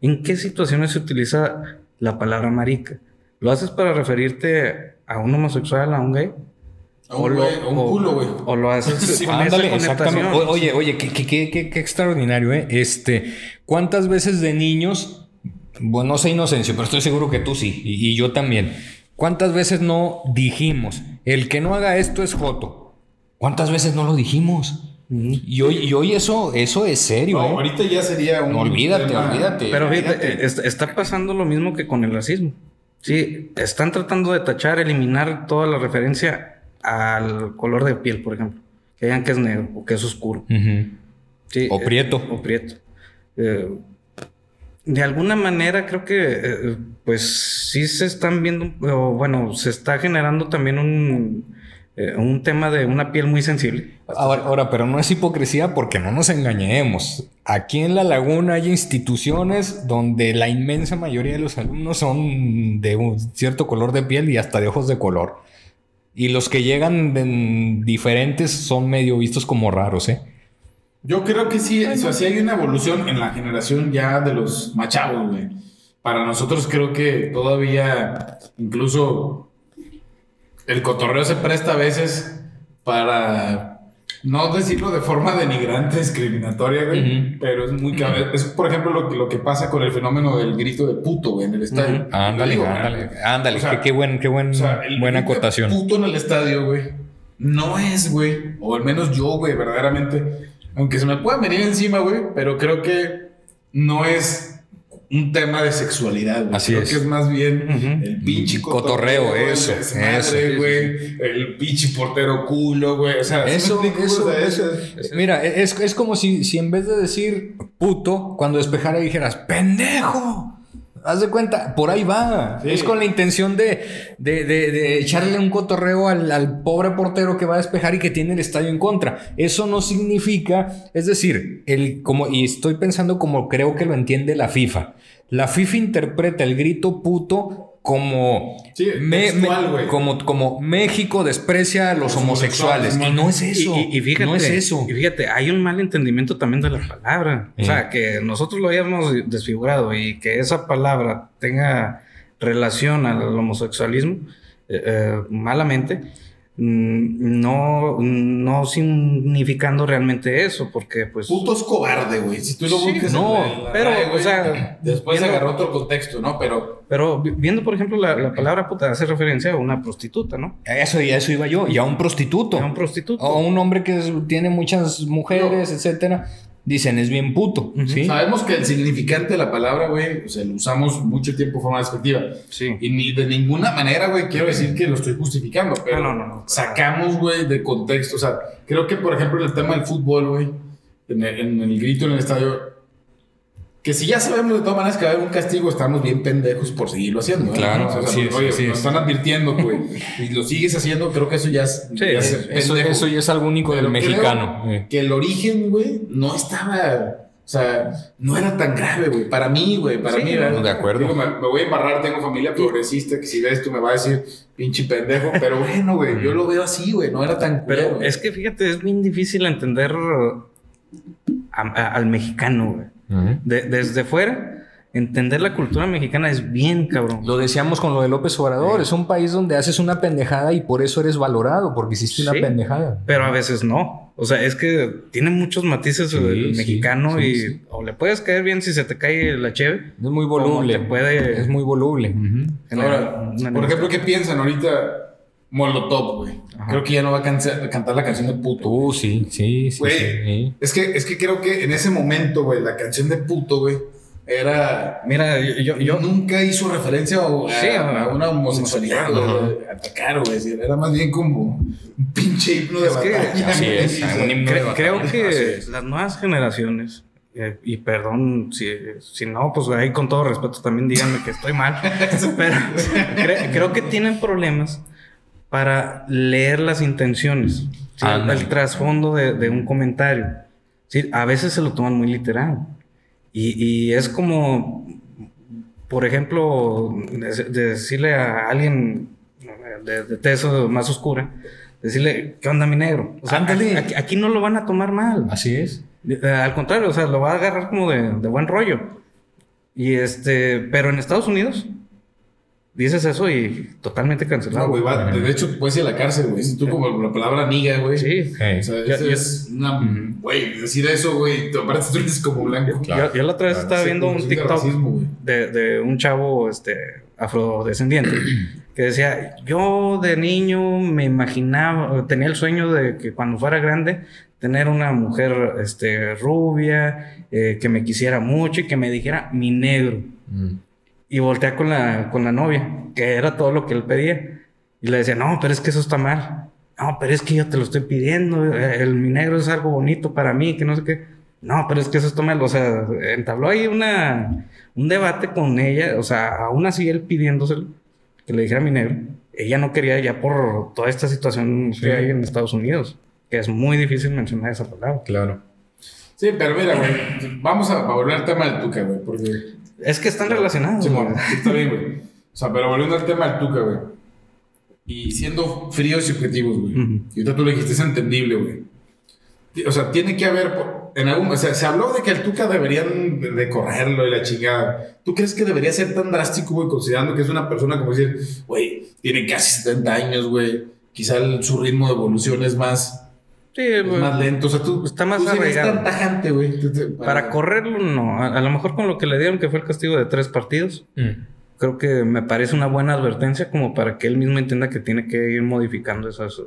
¿En qué situaciones se utiliza la palabra marica? ¿Lo haces para referirte a un homosexual, a un gay? A un, o, un culo, güey. O lo haces sí, ándale, exactamente. oye, oye, qué, qué, qué, qué, extraordinario, ¿eh? Este, ¿cuántas veces de niños, bueno, no sé inocencia, pero estoy seguro que tú sí, y, y, yo también. ¿Cuántas veces no dijimos, el que no haga esto es joto? ¿Cuántas veces no lo dijimos? Y hoy, y hoy eso, eso es serio. No, ¿eh? ahorita ya sería un. olvídate, tema. olvídate. Pero fíjate, está pasando lo mismo que con el racismo. Sí, están tratando de tachar, eliminar toda la referencia al color de piel, por ejemplo. Que digan que es negro o que es oscuro. Uh -huh. sí, eh, o prieto. o prieto. Eh, de alguna manera creo que eh, pues sí se están viendo, o bueno, se está generando también un, eh, un tema de una piel muy sensible. Ahora, ahora, pero no es hipocresía porque no nos engañemos. Aquí en La Laguna hay instituciones donde la inmensa mayoría de los alumnos son de un cierto color de piel y hasta de ojos de color. Y los que llegan de diferentes son medio vistos como raros, ¿eh? Yo creo que sí, o sea, sí hay una evolución en la generación ya de los machavos, güey. Para nosotros creo que todavía, incluso el cotorreo se presta a veces para no decirlo de forma denigrante, discriminatoria, güey, uh -huh. pero es muy cabrón. Es, por ejemplo, lo que, lo que pasa con el fenómeno del grito de puto, güey, en el estadio. Uh -huh. Ándale, digo, ándale, ándale, o sea, qué, qué, buen, qué buen, o sea, el buena acotación. puto en el estadio, güey, no es, güey, o al menos yo, güey, verdaderamente, aunque se me pueda venir encima, güey, pero creo que no es un tema de sexualidad, güey. Así Creo es. que es más bien uh -huh. el pinche cotorreo, cotorreo eso, desmadre, güey. El pinche portero culo, güey. O sea, eso, ¿sí eso, eso, eso, Mira, es, es como si, si en vez de decir puto, cuando despejara dijeras pendejo. Haz de cuenta, por ahí va. Sí. Es con la intención de, de, de, de echarle un cotorreo al, al, pobre portero que va a despejar y que tiene el estadio en contra. Eso no significa, es decir, el, como, y estoy pensando como creo que lo entiende la FIFA. La FIFA interpreta el grito puto como, sí, me, textual, me, como, como México desprecia a los, los homosexuales. homosexuales. Y no es eso. Y, y, fíjate, no es eso. Y fíjate, hay un mal entendimiento también de la palabra. Sí. O sea, que nosotros lo hayamos desfigurado y que esa palabra tenga relación al homosexualismo eh, eh, malamente no, no significando realmente eso, porque pues... Puto es cobarde, güey. Si tú lo sí, buscas no, en la, pero, o sea... Después viendo, agarró otro contexto, ¿no? Pero... Pero viendo, por ejemplo, la, la, palabra puta hace referencia a una prostituta, ¿no? Eso, a eso iba yo. Y a un prostituto. A un prostituto. O a un hombre que tiene muchas mujeres, no. etcétera. Dicen, es bien puto. Uh -huh. ¿sí? Sabemos que el significante de la palabra, güey, o sea, lo usamos mucho tiempo de forma despectiva. Sí. Y ni de ninguna manera, güey, quiero decir que lo estoy justificando, pero no, no, no, sacamos, güey, de contexto. O sea, creo que, por ejemplo, en el tema del fútbol, güey, en, en el, grito en el estadio, que si ya sabemos de todas maneras que va a haber un castigo, estamos bien pendejos por seguirlo haciendo. Claro, ¿no? o sea, sí, oye, sí, nos sí. están advirtiendo, güey, y lo sigues haciendo, creo que eso ya es. Sí, ya es eso, eso, ya es algo único Pero del mexicano. Creo que el origen, güey, no estaba. O sea, no era tan grave, güey. Para mí, güey, para sí, mí. No, de acuerdo. Digo, me, me, voy a embarrar, tengo familia progresista que si ves tú me va a decir pinche pendejo. Pero bueno, güey, yo lo veo así, güey. No era tan. Pero culero, es que fíjate, es bien difícil entender a, a, al mexicano, güey. Uh -huh. de, desde fuera entender la cultura mexicana es bien cabrón. Lo decíamos con lo de López Obrador, sí. es un país donde haces una pendejada y por eso eres valorado, porque hiciste una sí, pendejada. Pero a veces no. O sea, es que tiene muchos matices sí, el mexicano y o le puedes caer bien si se te cae la cheve. Es muy voluble. Te puede... Es muy voluble. Uh -huh. Ahora, por ejemplo, ¿qué piensan ahorita? Molotov, güey. Creo que ya no va a, cantar, cantar la canción de puto. Uh, sí, sí, sí. Güey, sí. Es, que, es que creo que en ese momento, güey, la canción de puto, güey, era. Mira, yo, yo, nunca hizo referencia a, a, una homosexualidad, o atacar, güey. Era más bien como un pinche himno de batalla. así es, un himno de batalla. Creo que las nuevas generaciones eh, y perdón si, si, no, pues ahí con todo respeto también díganme que estoy mal. pero creo que tienen problemas para leer las intenciones, el trasfondo de, de, un comentario. ¿sí? A veces se lo toman muy literal. Y, y es como, por ejemplo, de, decirle a alguien de, de teso más oscura, decirle, ¿qué onda mi negro? O sea, aquí, aquí, no lo van a tomar mal. Así es. Al contrario, o sea, lo va a agarrar como de, buen rollo. Y este, pero en Estados Unidos dices eso y totalmente cancelado. No, güey, de hecho puedes ir a la cárcel, güey. Si tú como la palabra niga, güey. Sí. O sea, es una, güey, decir eso, güey, aparte tú eres como blanco. Yo, la otra vez estaba viendo un TikTok de, de, un chavo, este, afrodescendiente, que decía, yo de niño me imaginaba, tenía el sueño de que cuando fuera grande tener una mujer este, rubia, eh, que me quisiera mucho y que me dijera mi negro. Mm. Y voltea con la, con la novia, que era todo lo que él pedía. Y le decía, no, pero es que eso está mal. No, pero es que yo te lo estoy pidiendo. Eh, el, mi negro es algo bonito para mí, que no sé qué. No, pero es que eso está mal. O sea, entabló ahí una, un debate con ella. O sea, aún así él pidiéndoselo, que le dijera mi negro. Ella no quería ya por toda esta situación que hay en Estados Unidos que es muy difícil mencionar esa palabra. Claro. Sí, pero mira, güey, vamos a, volver al tema del Tuca, güey, porque... Es que están relacionados. Sí, bueno, está bien, güey. O sea, pero volviendo al tema del Tuca, güey. Y siendo fríos y objetivos, güey. Y ahorita tú le dijiste, es entendible, güey. O sea, tiene que haber, en algún, o sea, se habló de que el Tuca deberían de correrlo y la chingada. ¿Tú crees que debería ser tan drástico, güey, considerando que es una persona como decir, güey, tiene casi 70 años, güey? Quizá su ritmo de evolución es más Sí, es más lento. O sea, tú, está más tan tajante, güey. Para, correrlo, no. A, lo mejor con lo que le dieron, que fue el castigo de tres partidos, mm. creo que me parece una buena advertencia como para que él mismo entienda que tiene que ir modificando esas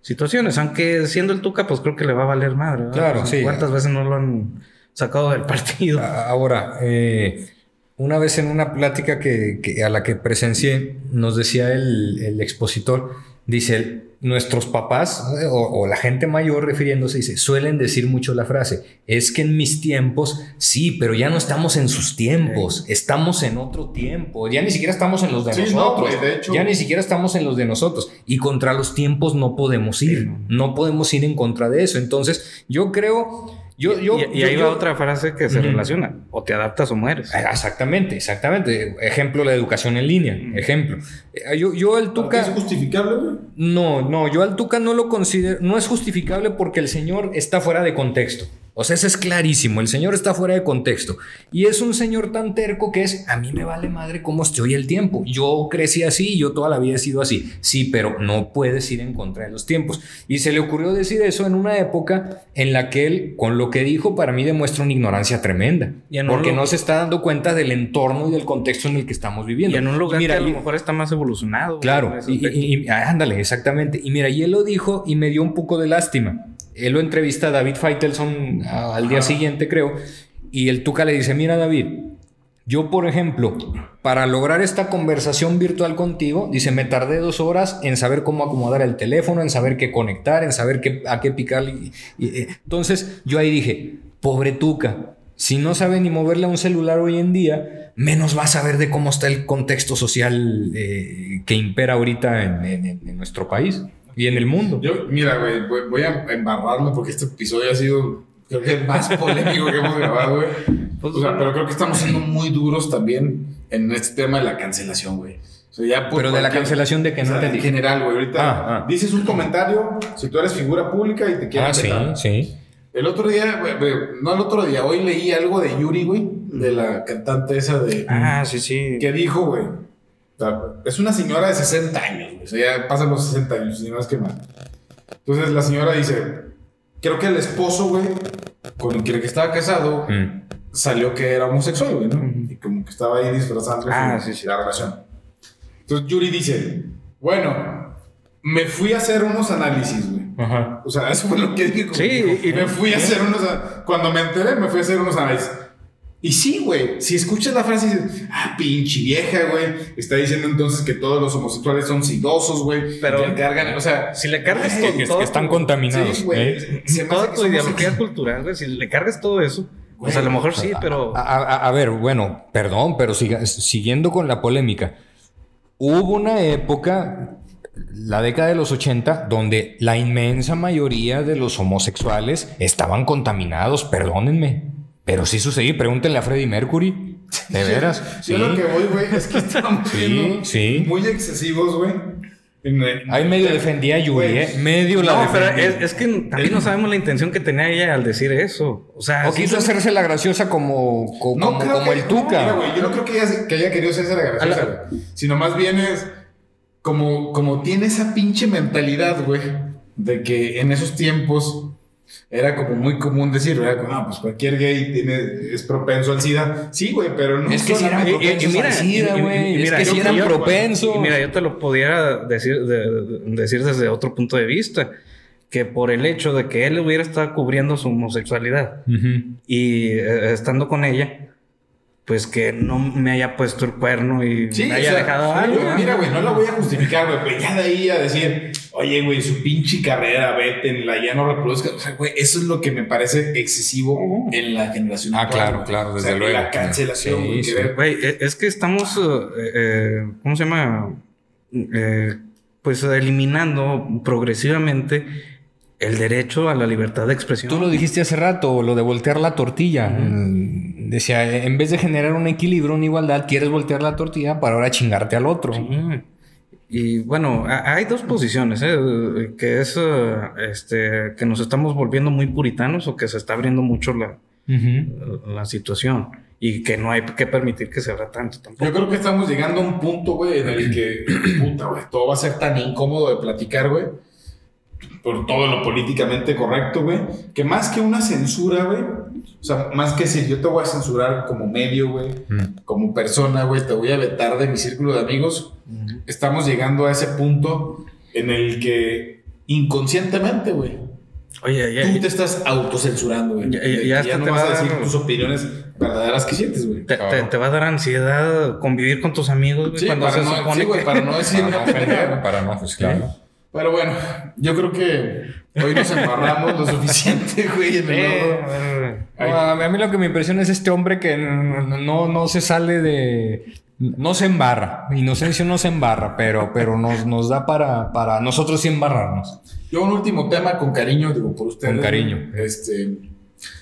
situaciones. Aunque siendo el Tuca, pues creo que le va a valer madre. Claro, sí. ¿Cuántas veces no lo han sacado del partido? Ahora, eh, una vez en una plática que, a la que presencié, nos decía el, el expositor, dice nuestros papás o, la gente mayor refiriéndose, dice, suelen decir mucho la frase, es que en mis tiempos, sí, pero ya no estamos en sus tiempos, estamos en otro tiempo, ya ni siquiera estamos en los de nosotros, ya ni siquiera estamos en los de nosotros, y contra los tiempos no podemos ir, no podemos ir en contra de eso. Entonces, yo creo y, ahí va otra frase que se relaciona. O te adaptas o mueres. Ah, exactamente, exactamente. Ejemplo, la educación en línea. Ejemplo. Eh, yo, yo al Tuca... ¿Es justificable? No, no, yo al Tuca no lo considero... No es justificable porque el señor está fuera de contexto. O sea, eso es clarísimo. El señor está fuera de contexto. Y es un señor tan terco que es, a mí me vale madre cómo estoy el tiempo. Yo crecí así, yo toda la vida he sido así. Sí, pero no puedes ir en contra de los tiempos. Y se le ocurrió decir eso en una época en la que él, con lo que dijo, para mí demuestra una ignorancia tremenda. porque no se está dando cuenta del entorno y del contexto en el que estamos viviendo. Y en un lugar que a lo mejor está más evolucionado. Claro, y, ándale, exactamente. Y mira, y él lo dijo y me dio un poco de lástima él lo entrevista a David Feitelson al día siguiente, creo, y el Tuca le dice, mira David, yo por ejemplo, para lograr esta conversación virtual contigo, dice, me tardé dos horas en saber cómo acomodar el teléfono, en saber qué conectar, en saber qué, a qué picar. Y, eh, entonces yo ahí dije, pobre Tuca, si no sabe ni moverle a un celular hoy en día, menos va a saber de cómo está el contexto social eh, que impera ahorita en nuestro país y en el mundo. Yo, mira, güey, voy a embarrarme porque este episodio ha sido, creo que el más polémico que hemos grabado, güey. Pues, o sea, pero creo que estamos siendo muy duros también en este tema de la cancelación, güey. O sea, ya pero de la cancelación de que no te En general, güey. Ahorita ah, ah. dices un comentario si tú eres figura pública y te quieres. Ah, sí, sí. El otro día, güey, no el otro día, hoy leí algo de Yuri, güey, de la cantante esa de. Ah, sí, sí. Que dijo, güey es una señora de 60 años, o sea, ya pasan los 60 años, y no es que mal. Entonces la señora dice, creo que el esposo, güey, con el que estaba casado, mm. salió que era homosexual, güey, ¿no? Y como que estaba ahí disfrazando ah, la relación. Entonces Yuri dice, bueno, me fui a hacer unos análisis, güey. Ajá. O sea, eso fue lo que dijo. Sí, y me fui a hacer unos... Cuando me enteré, me fui a hacer unos análisis. Y sí, güey, si escuchas la frase y dices, ah, pinche vieja, güey, está diciendo entonces que todos los homosexuales son sidosos, güey. Pero- que cargan, o sea, Si le cargas todo, que, todo que están contaminados. Sí, güey. ¿eh? Toda tu ideología cultural, güey, si le cargas todo eso, pues a lo mejor sí, pero... A, a- a ver, bueno, perdón, pero siga- siguiendo con la polémica. Hubo una época, la década de los 80, donde la inmensa mayoría de los homosexuales estaban contaminados, perdónenme. Pero sí sucedió, pregúntenle a Freddie Mercury. De veras. Yo lo que voy, güey, es que estamos Sí, sí. muy excesivos, güey. Ahí medio defendía a Yuri. ¿eh? Medio la No, pero es, es que también no sabemos la intención que tenía ella al decir eso. O sea, O quiso hacerse la graciosa como, co- como, creo como que- el Tuca. no, güey, yo no creo que ella, que haya querido hacerse la graciosa, la- güey. Sino más bien es como, como tiene esa pinche mentalidad, güey, de que en esos tiempos era como muy común decir, ¿verdad? No, pues cualquier gay tiene, es propenso al SIDA. Sí, güey, pero no Es que si eran propensos mira, al SIDA, güey. Es que yo- si eran yo- propensos. Y mira, yo te lo pudiera decir, de- decir desde otro punto de vista. Que por el hecho de que él hubiera estado cubriendo su homosexualidad Ujú. y eh, estando con ella, pues que no me haya puesto el cuerno y Sí, me o haya sea, dejado algo. yo- ¿no? Mira, güey, no la voy a justificar, güey, pero ya de ahí a decir, oye, güey, su pinche carrera, vete, la ya no reproduzca. O sea, güey, eso es lo que me parece excesivo en la generación Ah, actual, claro, güey. claro, O desde sea, luego. La cancelación, Sí, güey, sí. e- es que estamos, eh, eh, ¿cómo se llama? Eh, pues eliminando progresivamente el derecho a la libertad de expresión. Tú lo dijiste hace rato, lo de voltear la tortilla. Mm, Decía, en vez de generar un equilibrio, una igualdad, quieres voltear la tortilla para ahora chingarte al otro. Sí. Y bueno, hay dos posiciones, ¿eh? que es eh, este, que nos estamos volviendo muy puritanos o que se está abriendo mucho la, la situación y que no hay que permitir que se abra tanto tampoco. Yo creo que estamos llegando a un punto, güey, en el que, puta, güey, todo va a ser tan incómodo de platicar, güey, por todo lo políticamente correcto, güey, que más que una censura, güey, o sea, más que decir, yo te voy a censurar como medio, güey, Mm. como persona, güey, te voy a vetar de mi círculo de amigos, Ujú. estamos llegando a ese punto en el que inconscientemente, güey, Oye, ya, tú te estás autocensurando, güey. Ya- ya- no te vas va a decir dar- tus opiniones verdaderas que sientes, güey. te, te- te va a dar ansiedad convivir con tus amigos güey, Sí, cuando para se no, supone sí, para no decir para no, pues claro. Pero bueno, yo creo que hoy nos embarramos lo suficiente, güey, en el a mí lo que me impresiona es este hombre que no, no, se sale de... No se embarra. Inocencio no se embarra, pero, pero nos, nos da para, para nosotros sí embarrarnos. Yo un último tema con cariño, digo, por ustedes. Con cariño. Este,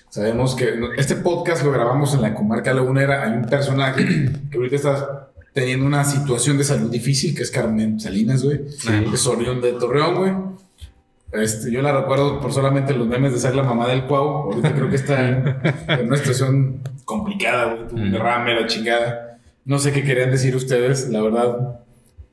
sabemos que este podcast lo grabamos en la comarca lagunera. Hay un personaje que ahorita está teniendo una situación de salud difícil, que es Carmen Salinas, güey. Es oriundo de Torreón, güey. Este, yo la recuerdo por solamente los memes de ser la mamá del Cuau. Ahorita creo que está en, en una situación complicada, güey. Un Mm. derrame, la chingada. No sé qué querían decir ustedes, la verdad.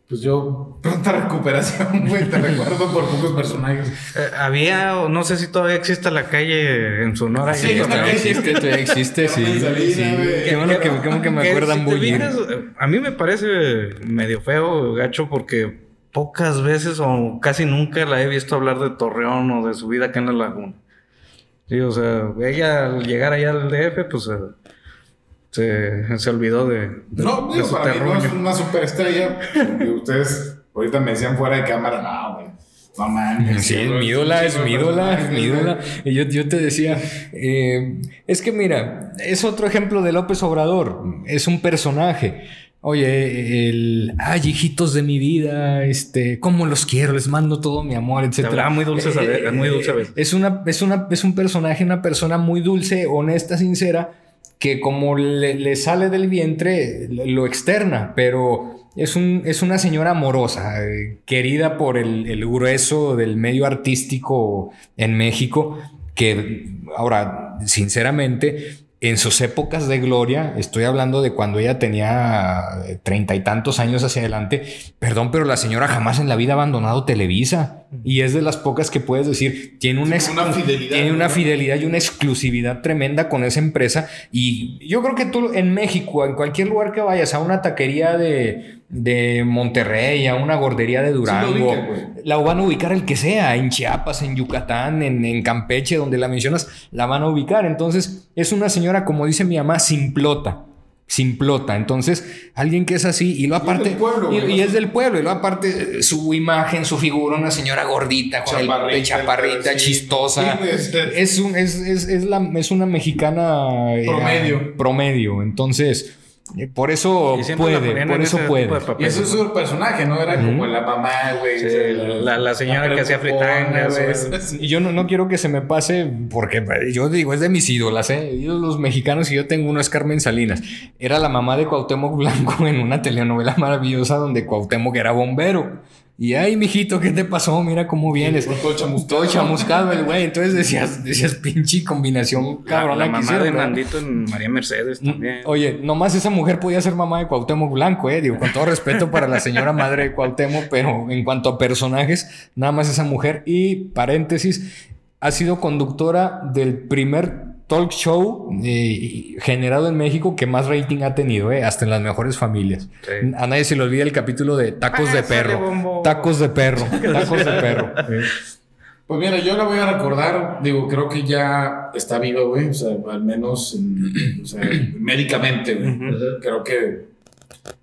Pues yo, pronta recuperación, güey. Te recuerdo por pocos personajes. eh, había, o no sé si todavía existe la calle en Sonora. Sí, Torreón. bien. existe, todavía existe, sí. Sí. Qué bueno que, me Que acuerdan si fijas, eh, A mí me parece medio feo, gacho, porque pocas veces o casi nunca la he visto hablar de Torreón o de su vida acá en la laguna. Sí, o sea, ella al llegar allá al DF, pues eh, se, se olvidó de, de- No, de digo, su para mí no es una superestrella. porque ustedes ahorita me decían fuera de cámara, no, güey. No mames. Sí, es mi ídola, es mi ídola, es mi ídola. Y yo, yo te decía, eh, es que mira, es otro ejemplo de López Obrador, es un personaje. Oye, el, ay, hijitos de mi vida, este, cómo los quiero, les mando todo mi amor, etcétera. muy dulce a ver- muy dulce Eh, veces. Es una, es una, es un personaje, una persona muy dulce, honesta, sincera, que como le, le sale del vientre, lo externa, pero es, un, es una señora amorosa, eh, querida por el, el grueso del medio artístico en México, que ahora, sinceramente, en sus épocas de gloria, estoy hablando de cuando ella tenía treinta y tantos años hacia adelante, perdón, pero la señora jamás en la vida ha abandonado Televisa. Y es de las pocas que puedes decir, tiene una, Sí, una fidelidad, tiene una ¿no? fidelidad y una exclusividad tremenda con esa empresa. Y yo creo que tú en México, en cualquier lugar que vayas, a una taquería de, de Monterrey, a una gordería de Durango, la van a ubicar el que sea, en Chiapas, en Yucatán, en, en Campeche, donde la mencionas, la van a ubicar. Entonces, es una señora, como dice mi mamá, simplota. Simplota. Entonces, alguien que es así, y lo aparte. del pueblo, y, y es del pueblo, y lo aparte, su imagen, su figura, una señora gordita, con el- Chaparrita, el chaparrita, sí. chistosa. Sí, este- Es, un, es, es, es la, es una mexicana eh, Promedio. promedio. Entonces, por eso puede, por eso ese puede. Y eso es ¿no? su personaje, ¿no? Era como la mamá, güey. Sí, la- la señora que hacía fritangas. Y yo no, no quiero que se me pase, porque yo digo, es de mis ídolas, ¿eh? Los mexicanos, y yo tengo uno, es Carmen Salinas. Era la mamá de Cuauhtémoc Blanco en una telenovela maravillosa donde Cuauhtémoc era bombero. Y ay, mijito, ¿qué te pasó? Mira cómo vienes. todo chamuscado. Todo chamuscado el güey. Entonces decías, decías, pinche combinación La, cabrona la que mamá hicieron, de. Nandito en María Mercedes también. Oye, nomás esa mujer podía ser mamá de Cuauhtémoc Blanco, eh. Digo, con todo respeto para la señora madre de Cuauhtémoc, pero en cuanto a personajes, nada más esa mujer. Y paréntesis, ha sido conductora del primer talk show eh, generado en México que más rating ha tenido, eh, hasta en las mejores familias. Sí. A nadie se le olvida el capítulo de tacos de perro. Tacos de perro. Tacos de perro. Eh. Pues mira, yo la voy a recordar, digo, creo que ya está viva, güey, o sea, al menos en- o sea, médicamente, güey. Creo que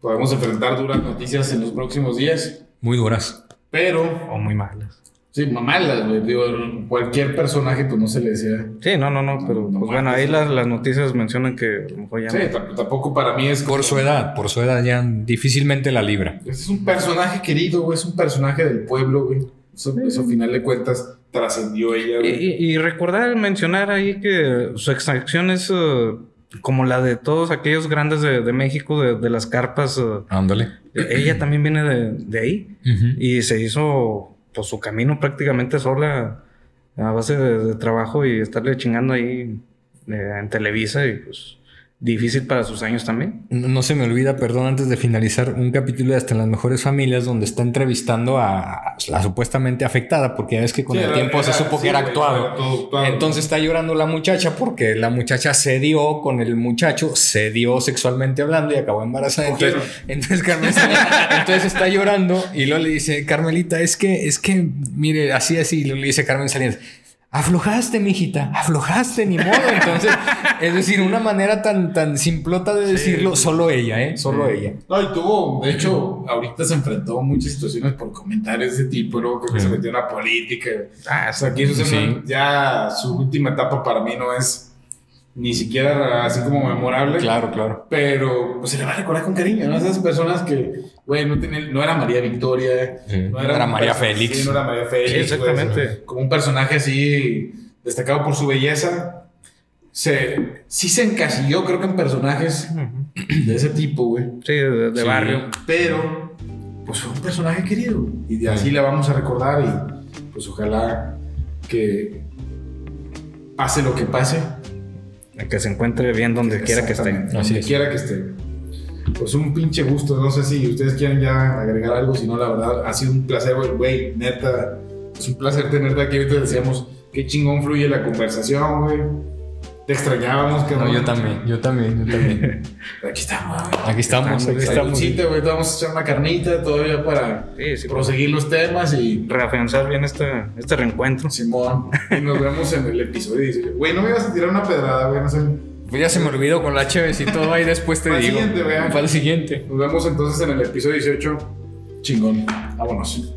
podemos enfrentar duras noticias en los próximos días, Muy duras. pero, O muy malas. Sí, mamalas, güey, digo, cualquier personaje, pues no se le decía. Sí, no, no, no, pero No pues bueno, ahí las, las noticias mencionan que a lo mejor ya Sí, no. tampoco para mí es... Por como- su edad, por su edad ya difícilmente la libra. Es un personaje querido, güey, es un personaje del pueblo, güey. Eso, eso a final de cuentas trascendió ella, Y, güey. y- y recordar, mencionar ahí que su extracción es eh, como la de todos aquellos grandes de, de México, de, de las carpas. eh, Ándale. ella también viene de, de ahí y se hizo pues, su camino prácticamente sola a base de, trabajo y estarle chingando ahí eh, en Televisa y pues difícil para sus años también. No no se me olvida, perdón, antes de finalizar, un capítulo de Hasta en las mejores familias donde está entrevistando a la supuestamente afectada, porque ya ves que con Sí, el era- tiempo se supo sí, que era actuado. era todo actuado. Entonces está llorando la muchacha porque la muchacha cedió con el muchacho, cedió sexualmente hablando y acabó embarazada. Entonces, entonces, Carmen Salinas- entonces está llorando y luego le dice, Carmelita, es que, es que, mire, así, así, y luego le dice Carmen Salinas. Aflojaste, mijita, aflojaste, ni modo. Entonces, es decir, una manera tan, tan simplota de decirlo, solo ella, ¿eh? Solo ella. No, y tuvo, de hecho, ahorita se enfrentó a muchas situaciones por comentarios de ese tipo, luego creo que se metió en la política. Ah, O sea, quiso ser Sí. una- ya su última etapa para mí no es ni siquiera así como memorable. Claro, claro. Pero pues se le va a recordar con cariño, ¿no? Esas personas que, güey, no, era María Victoria, Sí. no era María Félix. sí, no era María Félix. Sí, exactamente. como un personaje así destacado por su belleza. Se, sí se encasilló, creo que en personajes de ese tipo, güey. Sí, de, barrio. Pero, pues fue un personaje querido. Y de así la vamos a recordar. Y pues ojalá que pase lo que pase. Que se encuentre bien donde quiera que esté. Donde quiera que esté. Pues un pinche gusto. No sé si ustedes quieren ya agregar algo. Si no, la verdad, ha sido un placer, güey. Güey, neta. Es un placer tenerte aquí. Ahorita decíamos qué chingón fluye la conversación, güey. Te extrañábamos, que No, yo también, yo también, yo también. Aquí estamos, güey. Aquí estamos, aquí estamos. Saludcita, güey. te Vamos a echar una carnita todavía para Sí, sí, proseguir los temas y. reafianzar bien este, este reencuentro. Simón. Y nos vemos en el episodio 18. Güey, no me ibas a tirar una pedrada, güey. No sé. Pues ya se me olvidó con la Chévez y todo ahí después te Para el digo. siguiente, vea. Para el siguiente. Nos vemos entonces en el episodio 18. Chingón. Vámonos.